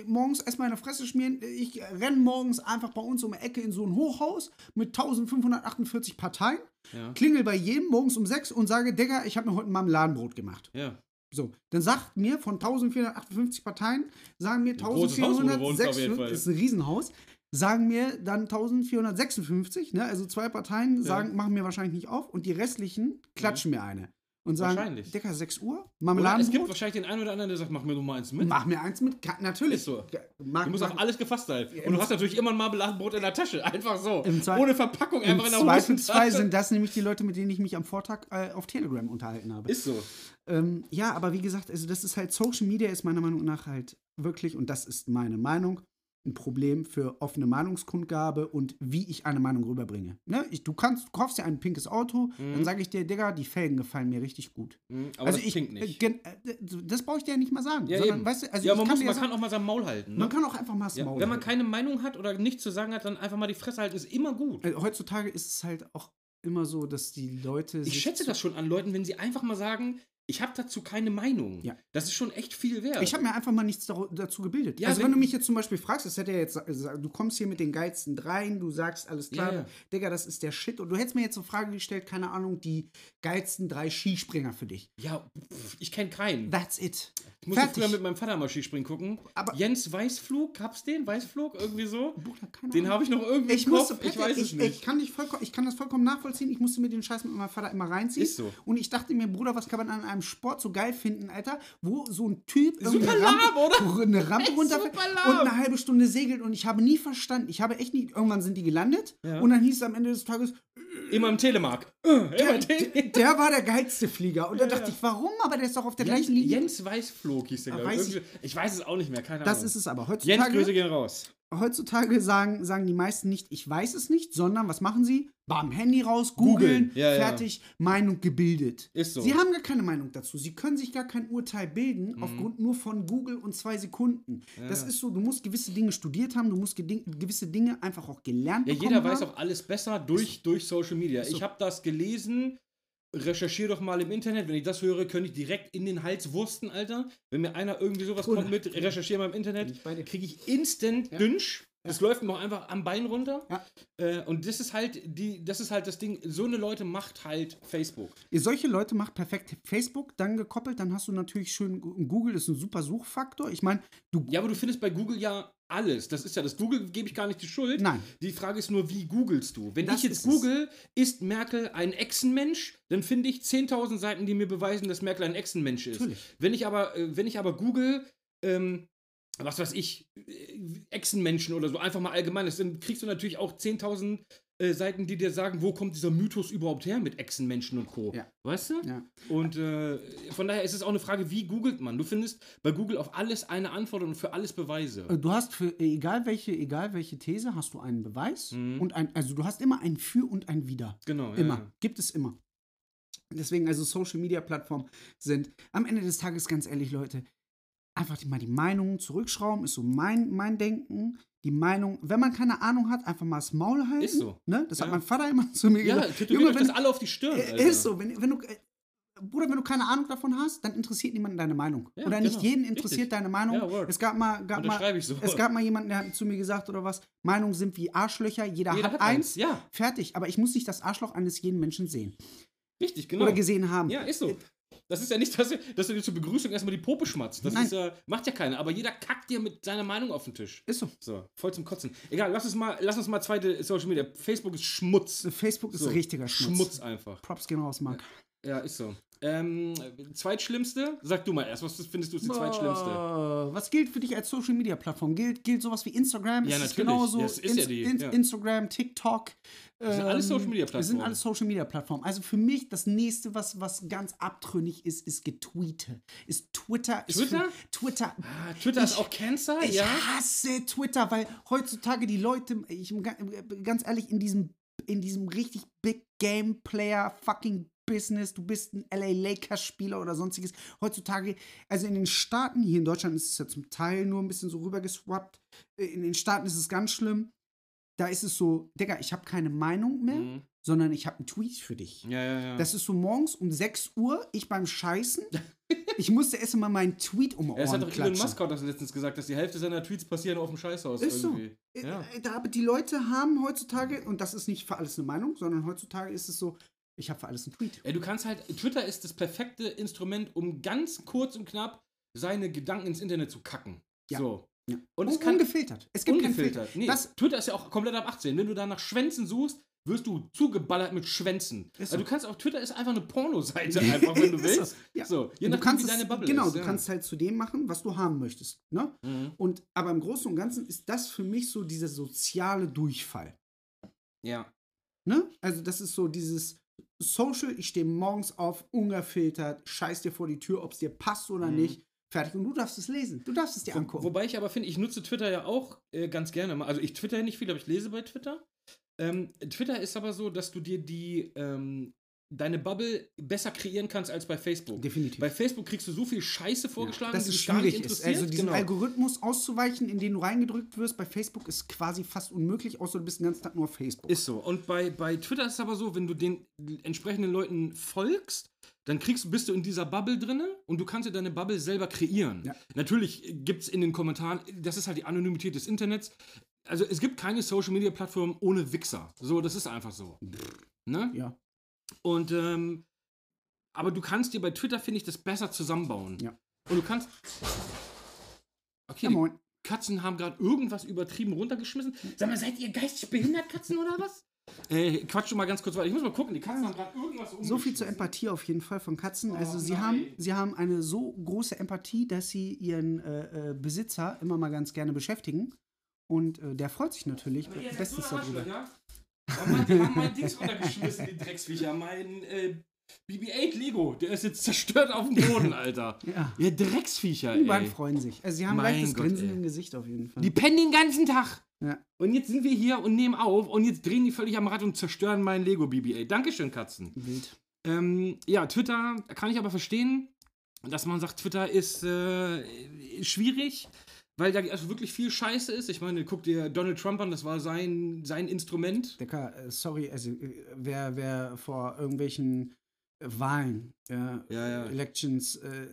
morgens erstmal eine Fresse schmieren. Ich renne morgens einfach bei uns um die Ecke in so ein Hochhaus mit 1548 Parteien, klingel bei jedem morgens um 6 und sage, Digga, ich habe mir heute ein Marmeladenbrot gemacht. Ja. So, dann sagt mir von 1458 Parteien, sagen mir 1406, ist ein Riesenhaus, sagen mir dann 1456, ne? also zwei Parteien sagen, ja. machen mir wahrscheinlich nicht auf und die restlichen klatschen ja. mir eine. Und sagen. Decker, 6 Uhr? Marmeladen. Es gibt wahrscheinlich den einen oder anderen, der sagt, mach mir doch mal eins mit. Mach mir eins mit, natürlich. Ist so. Mag, du musst auf alles gefasst sein. Und du hast natürlich immer ein Marmeladenbrot in der Tasche. Einfach so. Ohne Verpackung, einfach in der Hose. Im Zweifelsfall sind das nämlich die Leute, mit denen ich mich am Vortag äh, auf Telegram unterhalten habe. Ist so. Ähm, ja, aber wie gesagt, also das ist halt, Social Media ist meiner Meinung nach halt wirklich, und das ist meine Meinung, ein Problem für offene Meinungskundgabe und wie ich eine Meinung rüberbringe. Ne? Ich, du kannst, du kaufst dir ein pinkes Auto, mhm. dann sage ich dir, Digga, die Felgen gefallen mir richtig gut. Mhm, aber also das ich, nicht. Äh, äh das brauche ich dir ja nicht mal sagen. Ja, sondern, weißt du, also ja, man, kann, muss, man sagen, kann auch mal sein Maul halten. Ne? Man kann auch einfach mal das ja, Maul Wenn man halten. keine Meinung hat oder nichts zu sagen hat, dann einfach mal die Fresse halten, ist immer gut. Also, heutzutage ist es halt auch immer so, dass die Leute. Ich schätze das schon an Leuten, wenn sie einfach mal sagen, ich habe dazu keine Meinung. Ja. Das ist schon echt viel wert. Ich habe mir einfach mal nichts dazu gebildet. Ja, also wenn, wenn, du mich jetzt zum Beispiel fragst, das hätte ja jetzt, du kommst hier mit den geilsten dreien, du sagst alles klar, ja, ja. Digga, das ist der Shit. Und du hättest mir jetzt so Frage gestellt, keine Ahnung, die geilsten drei Skispringer für dich. Ja, ich kenne keinen. That's it. Ich musste Fertig. früher mit meinem Vater mal Skispringen gucken. Aber Jens Weißflug, gab's den? Weißflug? Irgendwie so? Bruder, keine den habe ich noch irgendwie ich im musste, Kopf. ich weiß ich, es nicht. Ich kann, nicht vollkommen, ich kann das vollkommen nachvollziehen. Ich musste mir den Scheiß mit meinem Vater immer reinziehen. Ist so. Und ich dachte mir, Bruder, was kann man an einem Sport so geil finden, Alter, wo so ein Typ super eine Rampe, oder? eine Rampe runterfällt und eine halbe Stunde segelt und ich habe nie verstanden, ich habe echt nie, irgendwann sind die gelandet ja. und dann hieß es am Ende des Tages, Immer im Telemark. Der, der, der, war der geilste Flieger. Und da dachte ich, warum? Aber der ist doch auf der Jens, gleichen Linie. Jens Weißflog hieß der, glaube ich. Ich weiß es auch nicht mehr, keine das Ahnung. Das ist es aber. Heutzutage, Jens, Grüße gehen raus heutzutage sagen, sagen die meisten nicht, ich weiß es nicht, sondern was machen sie? Bam, Handy raus, googeln, ja, fertig, ja. Meinung gebildet. Ist so. Sie haben gar keine Meinung dazu. Sie können sich gar kein Urteil bilden, mhm. aufgrund nur von Google und zwei Sekunden. Ja. Das ist so, du musst gewisse Dinge studiert haben, du musst gewisse Dinge einfach auch gelernt haben. Ja, jeder weiß auch alles besser durch, durch Social Media. So. Ich habe das gelesen, recherchiere doch mal im Internet. Wenn ich das höre, könnte ich direkt in den Hals wursten, Alter. Wenn mir einer irgendwie sowas cool. kommt mit, recherchiere mal im Internet, kriege ich instant ja. Dünsch. Das läuft mir auch einfach am Bein runter. Äh, und das ist halt die, das ist halt das Ding. So eine Leute macht halt Facebook. Solche Leute macht perfekt Facebook, dann gekoppelt, dann hast du natürlich schön Google ist ein super Suchfaktor. Ich meine, du. Ja, aber du findest bei Google ja alles. Das ist ja das Google gebe ich gar nicht die Schuld. Nein. Die Frage ist nur, wie googelst du? Wenn das ich jetzt google, ist Merkel ein Echsenmensch, dann finde ich 10.000 Seiten, die mir beweisen, dass Merkel ein Echsenmensch ist. Natürlich. Wenn ich aber, äh, wenn ich aber google, ähm, was weiß ich, äh, Echsenmenschen oder so, einfach mal allgemein. Dann kriegst du natürlich auch 10.000 äh, Seiten, die dir sagen, wo kommt dieser Mythos überhaupt her mit Echsenmenschen und Co. Ja. Weißt du? Ja. Und äh, von daher ist es auch eine Frage, wie googelt man? Du findest bei Google auf alles eine Antwort und für alles Beweise. Äh, du hast für egal welche, egal welche These, hast du einen Beweis mhm. und ein, also du hast immer ein Für und ein Wider. Genau. Immer. Ja, Gibt es immer. Deswegen, also Social Media Plattformen sind am Ende des Tages ganz ehrlich, Leute, einfach mal die Meinungen zurückschrauben, ist so mein, mein Denken. Die Meinung, wenn man keine Ahnung hat, einfach mal das Maul halten. Ist so. Ne? Das ja. hat mein Vater immer zu mir ja, gesagt. Ja, Junge, wenn, das alle auf die Stirn. Äh, ist so. Wenn, wenn du, äh, Bruder, wenn du keine Ahnung davon hast, dann interessiert niemanden deine Meinung. Ja, oder nicht genau. jeden interessiert Richtig. deine Meinung. Ja, es gab mal, gab mal, so. es gab mal jemanden, der hat zu mir gesagt oder was, Meinungen sind wie Arschlöcher, jeder, jeder hat, hat, eins, ja. fertig. Aber ich muss nicht das Arschloch eines jeden Menschen sehen. Richtig, genau. Oder gesehen haben. Ja, ist so. Das ist ja nicht, dass, dass du dir zur Begrüßung erstmal die Pope schmatzt. Das ist, äh, macht ja keiner. Aber jeder kackt dir mit seiner Meinung auf den Tisch. Ist so. So, voll zum Kotzen. Egal, lass uns mal, lass uns mal zweite Social Media. Facebook ist Schmutz. Facebook ist so. richtiger Schmutz. Schmutz einfach. Props gehen raus, Marc. Ja, ist so. Ähm, zweitschlimmste? Sag du mal erst, was findest du ist die zweitschlimmste? Was gilt für dich als Social Media Plattform? Gilt, gilt sowas wie Instagram? Ja, ist natürlich. Genauso? Ja, ist ja die, In ja. Instagram, TikTok. Das sind alles Social Media Plattformen. Das sind alles Social Media Plattformen. Also für mich das nächste, was, was ganz abtrünnig ist, ist Getweete. Ist Twitter. Ist Twitter? Twitter. Ah, Twitter ich, ist auch Cancer, ich ja. Ich hasse Twitter, weil heutzutage die Leute, ich ganz ehrlich, in diesem, in diesem richtig Big Game Player fucking Business, du bist ein LA Lakers-Spieler oder sonstiges. Heutzutage, also in den Staaten, hier in Deutschland ist es ja zum Teil nur ein bisschen so rübergeswappt. Äh, in den Staaten ist es ganz schlimm. Da ist es so, Digga, ich habe keine Meinung mehr, mhm. sondern ich habe einen Tweet für dich. Ja, ja, ja. Das ist so morgens um 6 Uhr, ich beim Scheißen. ich musste erst mal meinen Tweet um Ohren ja, Das hat doch Elon Musk das letztens gesagt, dass die Hälfte seiner Tweets passieren auf dem Scheißhaus ist irgendwie. So. Äh, ja. Äh, da, aber die Leute haben heutzutage, und das ist nicht für alles eine Meinung, sondern heutzutage ist es so, ich habe für alles einen Tweet. Ey, du kannst halt, Twitter ist das perfekte Instrument, um ganz kurz und knapp seine Gedanken ins Internet zu kacken. Ja. So. Ja. Und es kann ungefiltert. Es gibt ungefiltert. Nee, das, Twitter ist ja auch komplett ab 18. Wenn du da nach Schwänzen suchst, wirst du zugeballert mit Schwänzen. So. Also du kannst auch Twitter ist einfach eine Pornoseite einfach, wenn du willst. so. Ja. so, je nachdem, wie deine Bubble genau, ist. Du kannst halt zu dem machen, was du haben möchtest. Ne? Mhm. Und aber im Großen und Ganzen ist das für mich so dieser soziale Durchfall. Ja. Ne? Also das ist so dieses Social, ich stehe morgens auf, ungefiltert, scheiß dir vor die Tür, ob es dir passt oder mhm. nicht. Fertig. Und du darfst es lesen. Du darfst es dir angucken. Wobei ich aber finde, ich nutze Twitter ja auch äh, ganz gerne. Also ich twitter nicht viel, aber ich lese bei Twitter. Ähm, Twitter ist aber so, dass du dir die ähm, deine Bubble besser kreieren kannst als bei Facebook. Definitiv. Bei Facebook kriegst du so viel Scheiße vorgeschlagen, ja, dass es schwierig ist. Also diesen genau. Algorithmus auszuweichen, in den du reingedrückt wirst, bei Facebook ist quasi fast unmöglich, außer du bist den ganzen Tag nur auf Facebook. Ist so. Und bei, bei Twitter ist es aber so, wenn du den entsprechenden Leuten folgst, dann kriegst, bist du in dieser Bubble drinne und du kannst dir deine Bubble selber kreieren. Ja. Natürlich gibt es in den Kommentaren, das ist halt die Anonymität des Internets. Also es gibt keine Social Media Plattform ohne Wichser. So, das ist einfach so. Ne? Ja. Und ähm, aber du kannst dir bei Twitter, finde ich, das besser zusammenbauen. Ja. Und du kannst. Okay, ja, Katzen haben gerade irgendwas übertrieben runtergeschmissen. Sag mal, seid ihr geistig behindert, Katzen, oder was? Äh, quatsch schon mal ganz kurz weiter. Ich muss mal gucken, die Katzen haben gerade irgendwas So viel zur Empathie auf jeden Fall von Katzen. Oh, also sie haben, sie haben eine so große Empathie, dass sie ihren äh, äh, Besitzer immer mal ganz gerne beschäftigen. Und äh, der freut sich natürlich bestens darüber. Ja? Mann, die haben mein Dings runtergeschmissen, die Drecksviecher. Mein äh, BB-8 Lego, der ist jetzt zerstört auf dem Boden, Alter. ja. Ihr Drecksviecher, Die beiden freuen sich. Also sie haben mein leichtes Gott, Grinsen ey. im Gesicht auf jeden Fall. Die pennen den ganzen Tag. Ja. Und jetzt sind wir hier und nehmen auf und jetzt drehen die völlig am Rad und zerstören meinen Lego BB-8. Dankeschön, Katzen. Wild. Ähm, ja, Twitter kann ich aber verstehen, dass man sagt, Twitter ist äh, schwierig weil da also wirklich viel Scheiße ist. Ich meine, guck dir Donald Trump an, das war sein, sein Instrument. Decker, äh, sorry, also äh, wer, wer vor irgendwelchen Wahlen, ja, ja, ja. Elections, äh,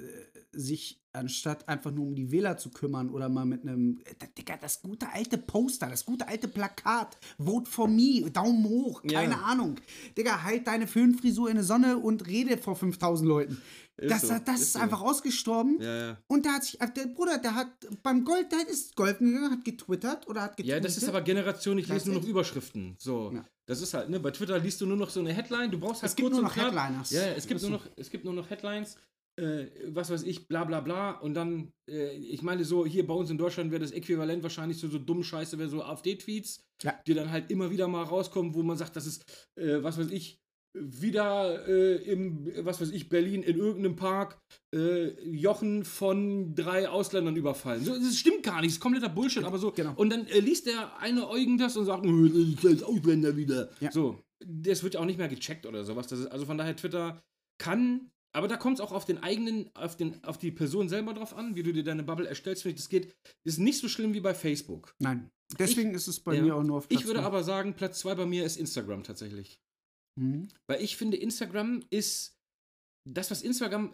sich anstatt einfach nur um die Wähler zu kümmern oder mal mit einem, äh, Digga, das gute alte Poster, das gute alte Plakat, Vote for me, Daumen hoch, keine ja. Ahnung. Digga, halt deine Föhnfrisur in die Sonne und rede vor 5000 Leuten. Ist das, so, das ist, ist so. einfach ausgestorben. Ja, ja. Und da hat sich, der Bruder, der hat beim Gold, der ist golfen gegangen, hat getwittert oder hat getwittert. Ja, das ist aber Generation, ich lese nur noch Überschriften. So. Ja. Das ist halt, ne, bei Twitter liest du nur noch so eine Headline, du brauchst halt Es gibt nur noch Headliners. Ja, es gibt, nur noch, es gibt nur noch Headlines, äh, was weiß ich, bla bla bla. Und dann, äh, ich meine, so hier bei uns in Deutschland wäre das Äquivalent wahrscheinlich so, so dumm Scheiße, wäre so AfD-Tweets, ja. die dann halt immer wieder mal rauskommen, wo man sagt, das ist, äh, was weiß ich, wieder äh, im, was weiß ich, Berlin in irgendeinem Park äh, Jochen von drei Ausländern überfallen. So, das stimmt gar nicht, das ist kompletter Bullshit, aber so. Genau. Und dann äh, liest der eine Eugen das und sagt, das ist als Ausländer wieder. Ja. So, das wird ja auch nicht mehr gecheckt oder sowas. Das ist, also von daher, Twitter kann, aber da kommt es auch auf den eigenen, auf, den, auf die Person selber drauf an, wie du dir deine Bubble erstellst. Das geht, ist nicht so schlimm wie bei Facebook. Nein. Deswegen ich, ist es bei ja, mir auch nur auf Platz Ich würde zwei. aber sagen, Platz zwei bei mir ist Instagram tatsächlich. Mhm. Weil ich finde, Instagram ist das, was Instagram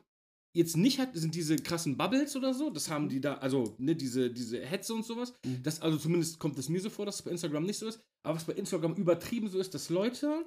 jetzt nicht hat, sind diese krassen Bubbles oder so. Das haben die da, also ne, diese, diese Hetze und sowas. Mhm. Das, also zumindest kommt es mir so vor, dass es bei Instagram nicht so ist. Aber was bei Instagram übertrieben so ist, dass Leute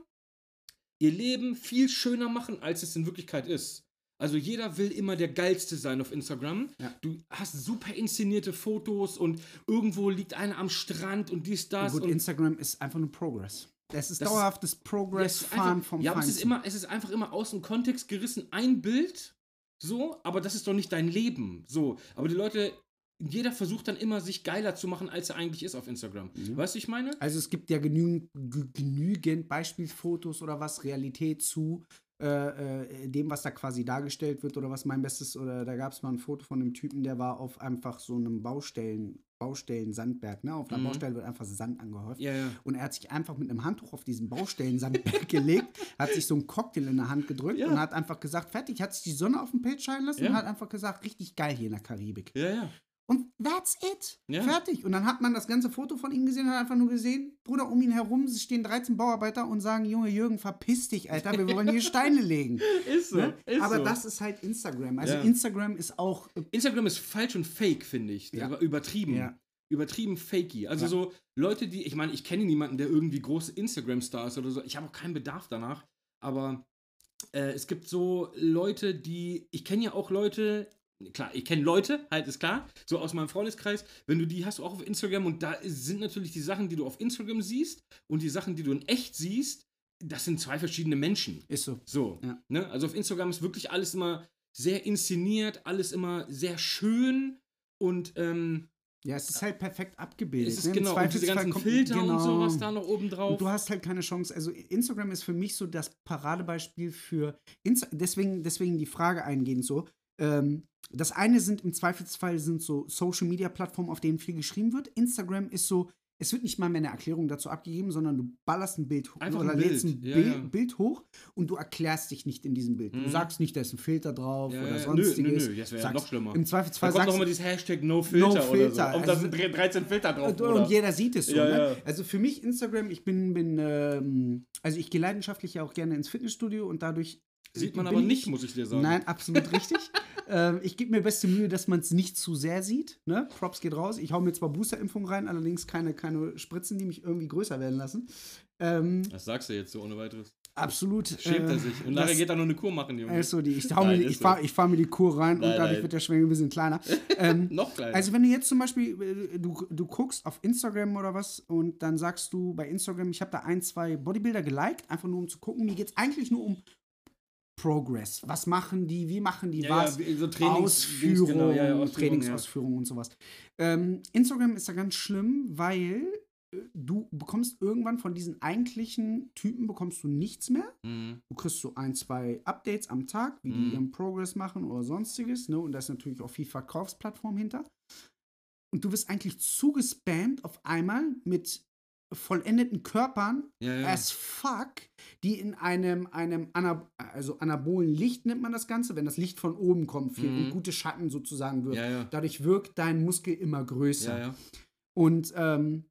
ihr Leben viel schöner machen, als es in Wirklichkeit ist. Also jeder will immer der geilste sein auf Instagram. Ja. Du hast super inszenierte Fotos und irgendwo liegt einer am Strand und dies, das. Und gut, und Instagram ist einfach nur Progress. Das ist das dauerhaftes Progress-Fahren vom Ja, aber es ist, immer, es ist einfach immer aus dem Kontext gerissen, ein Bild, so, aber das ist doch nicht dein Leben, so. Aber die Leute, jeder versucht dann immer, sich geiler zu machen, als er eigentlich ist auf Instagram. Mhm. Weißt du, ich meine? Also es gibt ja genügend, genügend Beispielfotos oder was, Realität zu äh, äh, dem, was da quasi dargestellt wird oder was mein Bestes, oder da gab es mal ein Foto von einem Typen, der war auf einfach so einem Baustellen, Baustellen-Sandberg, ne? Auf einer mhm. Baustelle wird einfach Sand angehäuft. Ja, ja. Und er hat sich einfach mit einem Handtuch auf diesen Baustellen-Sandberg gelegt, hat sich so einen Cocktail in der Hand gedrückt ja. und hat einfach gesagt, fertig, hat sich die Sonne auf dem Page scheinen lassen und hat einfach gesagt, richtig geil hier in der Karibik. Ja, ja. Und that's it. Ja. Fertig. Und dann hat man das ganze Foto von ihm gesehen und hat einfach nur gesehen, Bruder, um ihn herum stehen 13 Bauarbeiter und sagen, Junge Jürgen, verpiss dich, Alter, wir wollen hier Steine legen. Ist so. Ne? Ist Aber so. das ist halt Instagram. Also ja. Instagram ist auch. Äh, Instagram ist falsch und fake, finde ich. Ja. Übertrieben. Ja. Übertrieben fakey. Also so Leute, die, ich meine, ich kenne niemanden, der irgendwie große Instagram-Stars oder so. Ich habe auch keinen Bedarf danach. Aber äh, es gibt so Leute, die, ich kenne ja auch Leute, klar, ich kenne Leute, halt ist klar, so aus meinem Freundeskreis, wenn du die hast auch auf Instagram und da sind natürlich die Sachen, die du auf Instagram siehst und die Sachen, die du in echt siehst, das sind zwei verschiedene Menschen. Ist so. So. Ja. Ne? Also auf Instagram ist wirklich alles immer sehr inszeniert, alles immer sehr schön und ähm, ja, es ist halt perfekt abgebildet. Es ist ne? genau, und diese ganzen Filter genau. und sowas da noch oben drauf. Und du hast halt keine Chance. Also Instagram ist für mich so das Paradebeispiel für, Insta deswegen, deswegen die Frage eingehend so, ähm, das eine sind im Zweifelsfall sind so Social Media Plattformen, auf denen viel geschrieben wird. Instagram ist so, es wird nicht mal mehr eine Erklärung dazu abgegeben, sondern du ballerst ein Bild hoch oder ein lädst ein ja, Bild, ja. Bild, hoch und du erklärst dich nicht in diesem Bild. Mhm. Du sagst nicht, da ist ein Filter drauf ja, oder sonstiges. Nö, nö, nö. das wäre ja noch schlimmer. Im Zweifelsfall da kommt noch immer dieses Hashtag No Filter, no -Filter. oder so. Und also, da sind 13 Filter drauf. Und, und jeder sieht es so. Ne? Also für mich Instagram, ich bin, bin ähm, also ich gehe leidenschaftlich ja auch gerne ins Fitnessstudio und dadurch Sieht man aber ich- nicht, muss ich dir sagen. Nein, absolut richtig. ähm, ich gebe mir beste Mühe, dass man es nicht zu sehr sieht. Ne? Props geht raus. Ich hau mir zwar Boosterimpfung rein, allerdings keine, keine Spritzen, die mich irgendwie größer werden lassen. Ähm, Das sagst du jetzt so ohne weiteres. absolut. Schämt er äh, sich. Und nachher geht er nur eine Kur machen, Junge. Ist so, die, ich, hau mir, Nein, ich fahre fahr mir die Kur rein und Nein, dadurch nein. wird der Schwengel ein bisschen kleiner. ähm, Noch kleiner. also wenn du jetzt zum Beispiel, äh, du, du guckst auf Instagram oder was und dann sagst du bei Instagram, ich habe da ein, zwei Bodybuilder geliked, einfach nur um zu gucken, mir geht es eigentlich nur um Progress. Was machen die, wie machen die ja, was? ja, so Ausführung, genau, ja, Ausführung, Trainingsausführung und sowas. Ähm, Instagram ist da ganz schlimm, weil äh, du bekommst irgendwann von diesen eigentlichen Typen bekommst du nichts mehr. Mhm. Du kriegst so ein, zwei Updates am Tag, wie Mhm. die ihren Progress machen oder sonstiges. Ne? Und da ist natürlich auch viel Verkaufsplattform hinter. Und du wirst eigentlich zugespammt auf einmal mit vollendeten Körpern Ja, ja. as fuck, die in einem, einem Ana also anabolen Licht nennt man das Ganze, wenn das Licht von oben kommt viel Mhm. und gute Schatten sozusagen wirft. Ja. Dadurch wirkt dein Muskel immer größer. Und ähm,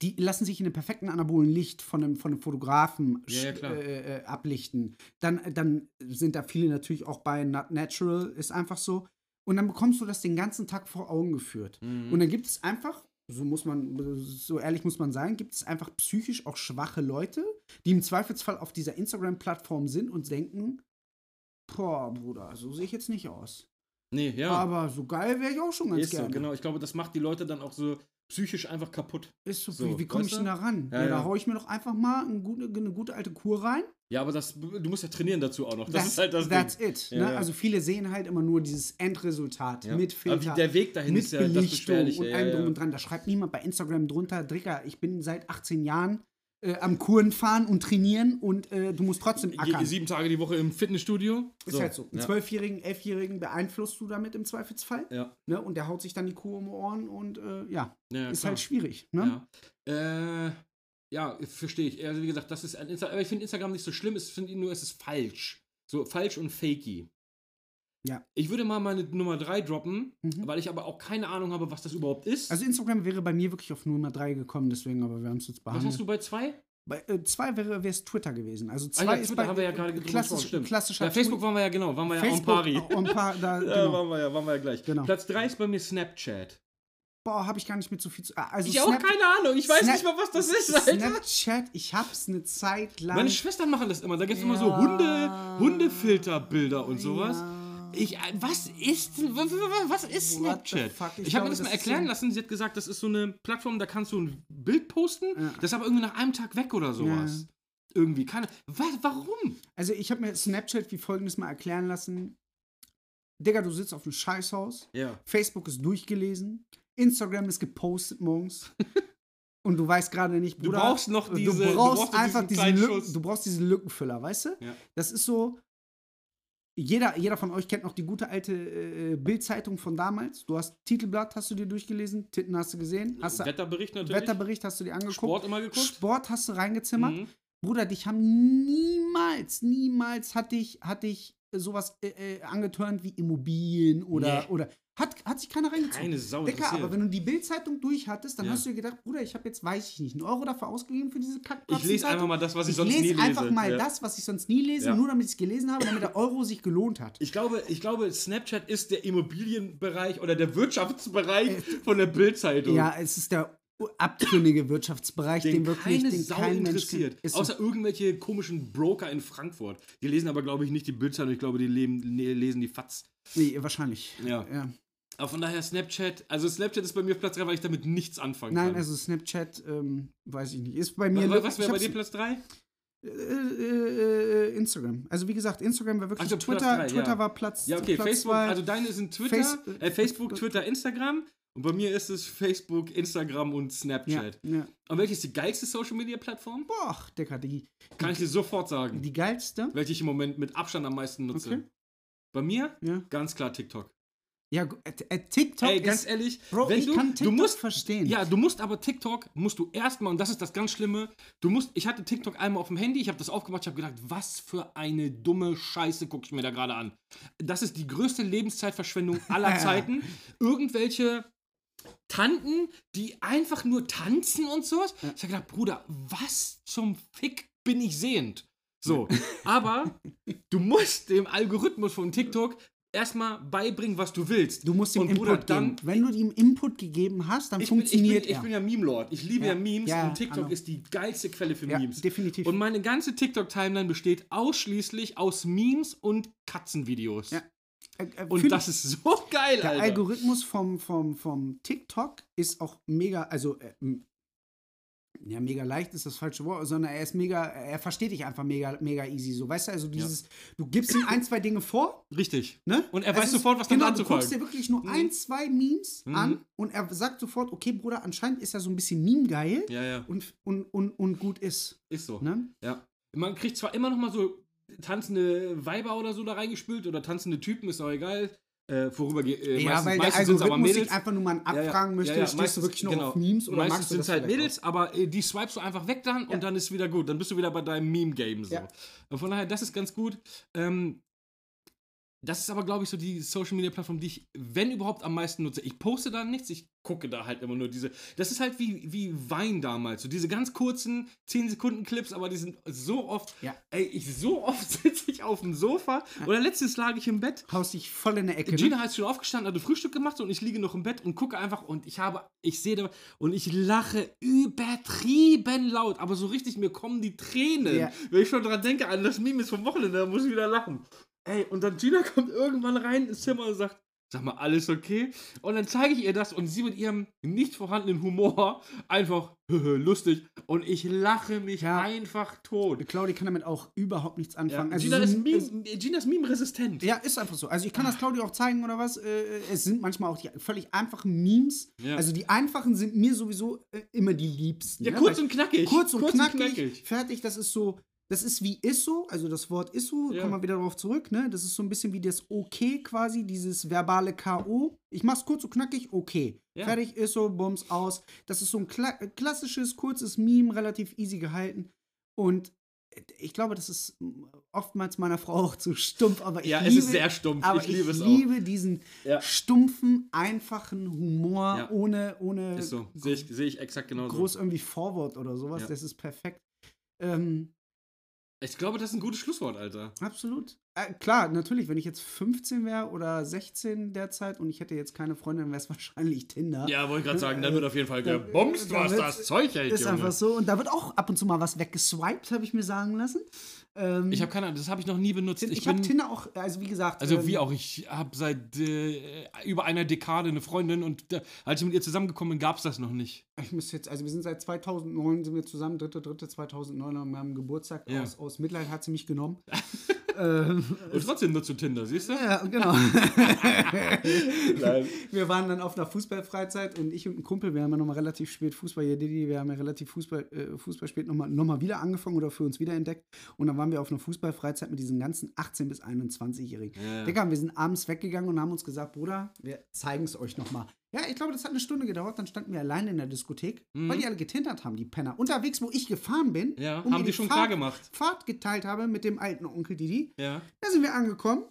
die lassen sich in einem perfekten anabolen Licht von einem, von einem Fotografen Ja, ja, äh, äh, ablichten. Dann, dann sind da viele natürlich auch bei Not Natural, ist einfach so. Und dann bekommst du das den ganzen Tag vor Augen geführt. Mhm. Und dann gibt es einfach, so muss man, so ehrlich muss man sein, gibt es einfach psychisch auch schwache Leute, die im Zweifelsfall auf dieser Instagram-Plattform sind und denken, boah, Bruder, so sehe ich jetzt nicht aus. Nee, ja. Aber so geil wäre ich auch schon ganz ist gerne. so, genau. Ich glaube, das macht die Leute dann auch so psychisch einfach kaputt. Ist so, So, wie, wie komme ich denn da ran? Ja, Ja, da ja. hau ich mir doch einfach mal eine gute, eine gute alte Kur rein. Ja, aber das, du musst ja trainieren dazu auch noch. Das That's, ist halt das that's Ding. it. Ja, ne? ja. Also viele sehen halt immer nur dieses Endresultat Ja. mit Aber Filter, der Weg dahin mit ist ja das Belichtung Beschwerliche. und allem drum und dran. Da schreibt niemand bei Instagram drunter, Dricker, ich bin seit 18 Jahren äh, am Kuren fahren und trainieren und äh, du musst trotzdem ackern. Sieben Tage die Woche im Fitnessstudio. Ist halt so. Einen. Zwölfjährigen, Elfjährigen beeinflusst du damit im Zweifelsfall. Ja. Ne? Und der haut sich dann die Kuh um die Ohren und äh, ja, Ja, ist klar. halt schwierig. Ne? Ja. Äh, ja, verstehe ich. Also wie gesagt, das ist ein Insta aber ich finde Instagram nicht so schlimm, ich finde nur, es ist falsch. So falsch und fakey. Ja. Ich würde mal meine Nummer 3 droppen, Mhm. weil ich aber auch keine Ahnung habe, was das überhaupt ist. Also Instagram wäre bei mir wirklich auf Nummer 3 gekommen, deswegen, aber wir haben es jetzt was behandelt. hast du bei 2? Bei äh, zwei wäre es Twitter gewesen. Also Ah, zwei ja, ist Twitter bei haben wir ja gerade klassisch, stimmt. klassischer Ja, Facebook waren wir ja genau, waren wir ja on Facebook, pari. on par, da, Ja, genau. waren wir ja, waren wir ja gleich. Genau. Platz 3 ist bei mir Snapchat. Boah, habe ich gar nicht mit so viel zu. Also ich auch Snap- keine Ahnung, ich weiß Snap- nicht mal, was das ist, Alter. Snapchat, ich hab's eine Zeit lang. Meine Schwestern machen das immer, da gibt es immer so Ja. Hunde, Hundefilterbilder und sowas. Ja. Ich, äh, was ist, was ist Snapchat? fuck? Ich Ich, habe mir das mal das ist erklären so- lassen. Sie hat gesagt, das ist so eine Plattform, da kannst du ein Bild posten, Ja. das ist aber irgendwie nach einem Tag weg oder sowas. Irgendwie, keine. Was, warum? Also ich habe mir Snapchat wie folgendes mal erklären lassen. Digga, du sitzt auf einem Scheißhaus. Ja. Facebook ist durchgelesen. Instagram ist gepostet morgens. Und du weißt gerade nicht, Du Bruder, brauchst noch du diese- du brauchst brauchst noch einfach diesen diesen Lücken, du brauchst diesen Lückenfüller, weißt du? Ja. Das ist so jeder, jeder von euch kennt noch die gute alte äh, Bildzeitung von damals. Du hast Titelblatt, hast du dir durchgelesen, Titten hast du gesehen, hast du Wetterbericht natürlich. Wetterbericht hast du dir angeguckt, Sport immer geguckt. Sport hast du reingezimmert. Mhm. Bruder, dich haben niemals, niemals hat dich, hat dich sowas äh, äh, angetörnt wie Immobilien oder, Nee. oder hat, hat sich keiner reingezogen. Keine Sau Dicker, aber wenn du die Bildzeitung durchhattest, dann Ja. hast du dir gedacht, Bruder, ich habe jetzt, weiß ich nicht, einen Euro dafür ausgegeben für diese kack Ich lese einfach mal das, was ich, ich sonst lese nie lese. einfach mal ja. das, was ich sonst nie lese, Ja. nur damit ich es gelesen habe, damit der Euro sich gelohnt hat. Ich glaube, ich glaube, Snapchat ist der Immobilienbereich oder der Wirtschaftsbereich von der Bildzeitung. Ja, es ist der abtrünnige Wirtschaftsbereich, den, den wirklich keine den Sau kein Mensch interessiert. kennt. Ist so. Außer irgendwelche komischen Broker in Frankfurt. Die lesen aber, glaube ich, nicht die Bildzeitung. Ich glaube, die leben, lesen die FATS. nee, wahrscheinlich. Ja. ja. Aber von daher Snapchat. Also Snapchat ist bei mir auf Platz 3, weil ich damit nichts anfangen Nein, kann. also Snapchat, ähm, weiß ich nicht. Ist bei mir. was was wäre bei dir Platz 3? Äh, äh, äh, Instagram. Also wie gesagt, Instagram war wirklich Ach so, Platz Twitter. drei, Twitter ja. war Platz Ja, okay, Platz Facebook. zwei. Also deine sind Twitter, Face- äh, Facebook, Twitter, Instagram. Und bei mir ist es Facebook, Instagram und ja, Snapchat. ja. Und welche ist die geilste Social Media Plattform? Boah, Digga, die, Kann ich dir sofort sagen. die geilste. welche ich im Moment mit Abstand am meisten nutze. Okay. Bei mir Ja, ganz klar TikTok. Ja äh, äh, TikTok Ey, ganz ist. ehrlich, Bro, wenn ich du, kann du TikTok musst verstehen. Ja, du musst aber TikTok, musst du erstmal, und das ist das ganz Schlimme, du musst, ich hatte TikTok einmal auf dem Handy, ich habe das aufgemacht, ich habe gedacht, was für eine dumme Scheiße gucke ich mir da gerade an. Das ist die größte Lebenszeitverschwendung aller Zeiten. Irgendwelche Tanten, die einfach nur tanzen und sowas. Ich habe gedacht, Bruder, was zum Fick bin ich sehend? So, aber du musst dem Algorithmus von TikTok erstmal beibringen, was du willst. Du musst ihm Und Input Bruder, geben. dann- Wenn du ihm Input gegeben hast, dann Ich bin, ich, bin, funktioniert ich er. bin ja Meme-Lord. Ich liebe ja, Ja. Memes Ja, und TikTok ist die geilste Quelle für ja, Memes. definitiv. Und meine ganze TikTok-Timeline besteht ausschließlich aus Memes und Katzenvideos. Ja. Äh, äh, Und das ist so geil, der Alter. Algorithmus vom, vom, vom TikTok ist auch mega, also äh, ja, mega leicht ist das falsche Wort, sondern er ist mega, er versteht dich einfach mega, mega easy. So, weißt du, also dieses, du gibst ihm ein, zwei Dinge vor, Richtig. ne? Und er Es weiß ist- sofort, was genau, danach du zu guckst dir wirklich nur Mhm. ein, zwei Memes Mhm. an und er sagt sofort, okay, Bruder, anscheinend ist er so ein bisschen meme-geil Ja, ja. und, und, und, und gut ist. Ist so. Ne? Ja. Man kriegt zwar immer noch mal so tanzende Weiber oder so da reingespült oder tanzende Typen, ist auch egal. Äh, vorüber äh, Ja, meistens, weil der meistens aber Algorithmus sich einfach nur mal Ja, ja. abfragen möchte, Ja, ja, meistens- du wirklich nur genau. auf Memes oder meistens magst du sind das halt Mädels, aber äh, die swipest du einfach weg dann Ja. und dann ist wieder gut. Dann bist du wieder bei deinem Meme-Game so. Ja. Von daher, das ist ganz gut. Ähm, das ist aber, glaube ich, so die Social-Media-Plattform, die ich, wenn überhaupt, am meisten nutze. Ich poste da nichts, ich gucke da halt immer nur diese. Das ist halt wie, wie Wein damals. So diese ganz kurzen 10-Sekunden-Clips, aber die sind so oft. Ja. Ey, ich, so oft sitze ich auf dem Sofa. Oder letztens lag ich im Bett. Haust dich voll in der Ecke. Gina Ne? hat schon aufgestanden, hatte Frühstück gemacht und ich liege noch im Bett und gucke einfach und ich habe, ich sehe da und ich lache übertrieben laut, aber so richtig, mir kommen die Tränen. Ja. Wenn ich schon dran denke, an das Meme ist vom Wochenende, da muss ich wieder lachen. Ey, und dann Gina kommt irgendwann rein ins Zimmer und sagt, sag mal, alles okay? Und dann zeige ich ihr das und sie mit ihrem nicht vorhandenen Humor einfach lustig und ich lache mich Ja. einfach tot. Claudia kann damit auch überhaupt nichts Ja. anfangen. Also Gina, so ist Meme, Gina ist Meme-resistent. Ja, ist einfach so. Also ich kann das Claudia auch zeigen oder was. Äh, es sind manchmal auch die völlig einfachen Memes. Ja. Also die einfachen sind mir sowieso äh, immer die liebsten. Ja, ne? kurz und knackig. kurz und Kurz knackig, und knackig. fertig. Das ist so, das ist wie Isso, also das Wort Isso, Ja. kommen wir wieder darauf zurück, ne? Das ist so ein bisschen wie das Okay quasi, dieses verbale K.O. Ich mach's kurz und knackig, okay. Ja. Fertig, Isso, Bums, aus. Das ist so ein kla klassisches, kurzes Meme, relativ easy gehalten. Und ich glaube, das ist oftmals meiner Frau auch zu stumpf, aber ich Ja, liebe, es ist sehr stumpf. aber ich liebe es auch. liebe diesen Ja. stumpfen, einfachen Humor Ja. ohne, ohne Ist so. Sehe ich, sehe ich exakt genauso. groß irgendwie Vorwort oder sowas. Das ist perfekt. Ähm, Ich glaube, das ist ein gutes Schlusswort, Alter. absolut. Äh, klar, natürlich, wenn ich jetzt 15 wäre oder 16 derzeit und ich hätte jetzt keine Freundin, wäre es wahrscheinlich Tinder. Ja, wollte ich gerade sagen, da Äh, wird auf jeden Fall da- gebomst, da was das Zeug hält, Ist Junge. einfach so. Und da wird auch ab und zu mal was weggeswiped, habe ich mir sagen lassen. Ähm, Ich habe keine Ahnung, das habe ich noch nie benutzt. ich, Ich, habe Tinder auch, also wie gesagt. also ähm, wie auch, ich habe seit äh, über einer Dekade eine Freundin und äh, als ich mit ihr zusammengekommen bin, gab es das noch nicht. Ich müsste jetzt, also wir sind seit 2009 sind wir zusammen, dritte, dritte 2009 an meinem Geburtstag. Ja. Aus, aus Mitleid hat sie mich genommen. ähm, Und trotzdem nutzt du Tinder, siehst du? ja, genau. Wir waren dann auf einer Fußballfreizeit und ich und ein Kumpel, wir haben ja nochmal relativ spät Fußball, hier Didi, wir haben ja relativ Fußball, äh, Fußball spät nochmal noch mal wieder angefangen oder für uns wiederentdeckt. Und dann waren wir auf einer Fußballfreizeit mit diesen ganzen 18- bis 21-Jährigen. Ja. Digga, wir sind abends weggegangen und haben uns gesagt, Bruder, wir zeigen es euch nochmal. Ja, ich glaube, das hat eine Stunde gedauert, dann standen wir alleine in der Diskothek, weil die alle getindert haben, die Penner. Unterwegs, wo ich gefahren bin, Mhm. Ja, und haben mir die schon Fahrt, klar gemacht. Fahrt geteilt habe mit dem alten Onkel Didi, Ja. da sind wir angekommen.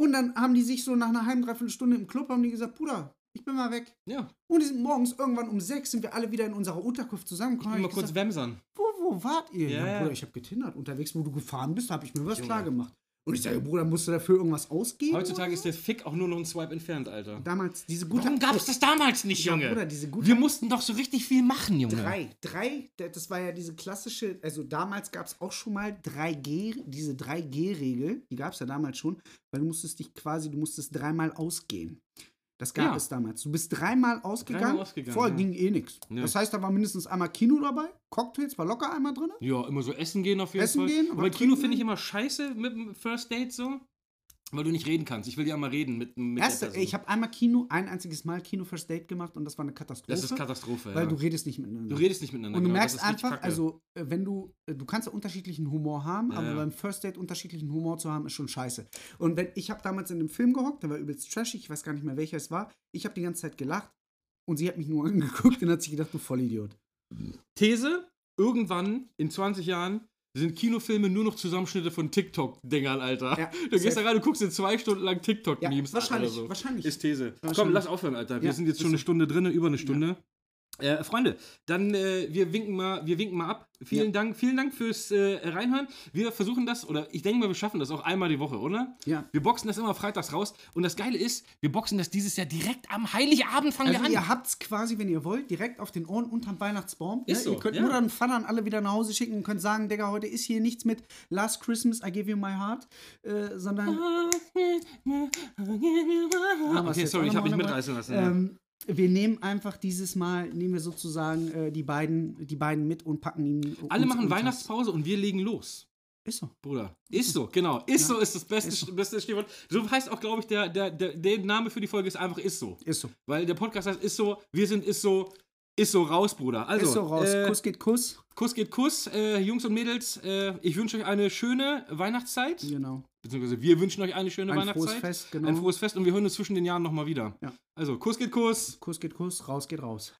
Und dann haben die sich so nach einer halben, dreiviertel Stunde im Club, haben die gesagt, Bruder, ich bin mal weg. Ja. Und die sind morgens irgendwann um sechs sind wir alle wieder in unserer Unterkunft zusammengekommen. Mal Hab ich kurz gesagt, wemsern. wo, wo wart ihr? Ja, Ja, ja. Bruder, ich habe getindert. Unterwegs, wo du gefahren bist, habe ich mir was Junge. klar gemacht. Und ich sage, Bruder, musst du dafür irgendwas ausgeben? Heutzutage ist der Fick auch nur noch ein Swipe entfernt, Alter. Damals diese gute... Warum gab's das damals nicht, Ja, Junge? Bruder, diese gute... Wir mussten doch so richtig viel machen, Junge. Drei, drei, das war ja diese klassische, also damals gab es auch schon mal 3G, diese 3G-Regel, die gab es ja damals schon, weil du musstest dich quasi, du musstest dreimal ausgehen. Das gab Ja. es damals. Du bist dreimal ausgegangen, ausgegangen, vorher ja. ging eh nichts. Ja. Das heißt, da war mindestens einmal Kino dabei, Cocktails war locker einmal drin. Ja, immer so essen gehen auf jeden Essen Fall. gehen, Aber Kino finde ich immer scheiße mit dem First Date so. Weil du nicht reden kannst. Ich will ja mal reden mit, mit Erste, der Person. ich habe einmal Kino, ein einziges Mal Kino First Date gemacht und das war eine Katastrophe. das ist Katastrophe, Weil ja. du redest nicht miteinander. Du redest nicht miteinander. Und du genau, merkst einfach, also äh, wenn du, äh, du kannst ja unterschiedlichen Humor haben, Ja, aber beim First Date unterschiedlichen Humor zu haben, ist schon scheiße. Und wenn, ich habe damals in einem Film gehockt, der war übelst trashig, ich weiß gar nicht mehr welcher es war. Ich habe die ganze Zeit gelacht und sie hat mich nur angeguckt und hat sich gedacht, du Vollidiot. These: Irgendwann in 20 Jahren sind Kinofilme nur noch Zusammenschnitte von TikTok-Dingern, Alter. Ja, du gehst da rein, du guckst dir zwei Stunden lang TikTok-Memes Ja, wahrscheinlich, an oder so. wahrscheinlich. Ist These. Komm, Wahrscheinlich. lass aufhören, Alter. Wir Ja, sind jetzt schon eine. Stunde drin, über eine Stunde. Äh, Freunde, dann äh, wir winken mal, wir winken mal ab. Vielen Ja. Dank, vielen Dank fürs äh, Reinhören. Wir versuchen das, oder ich denke mal, wir schaffen das auch einmal die Woche, oder? Ja. Wir boxen das immer freitags raus. Und das Geile ist, wir boxen das dieses Jahr direkt am Heiligabend fangen Also wir an. ihr habt's quasi, wenn ihr wollt, direkt auf den Ohren unterm Weihnachtsbaum. Ist so, Ihr könnt ja. Mutter und Vater alle wieder nach Hause schicken und könnt sagen, Digga, heute ist hier nichts mit Last Christmas, I give you my heart, äh, sondern Ah, okay, sorry, ich habe mich mitreißen lassen. Ähm, wir nehmen einfach dieses Mal, nehmen wir sozusagen äh, die, beiden, die beiden mit und packen ihn. Alle machen. Weihnachtspause und wir legen los. Ist so. Bruder. Ist so, genau. Ist Ja. so ist das beste, Ist so. beste Stichwort. So heißt auch, glaube ich, der, der, der, der Name für die Folge ist einfach Ist so. Ist so. Weil der Podcast heißt Ist so, wir sind Ist so, Ist so raus, Bruder. Also, ist so raus. Äh, Kuss geht Kuss. Kuss geht Kuss. Äh, Jungs und Mädels, äh, ich wünsche euch eine schöne Weihnachtszeit. Genau. Beziehungsweise wir wünschen euch eine schöne Ein Weihnachtszeit. frohes Fest, genau. Ein frohes Fest und wir hören uns zwischen den Jahren nochmal wieder. Ja. Also, Kuss geht Kuss. Kuss geht Kuss, raus geht raus.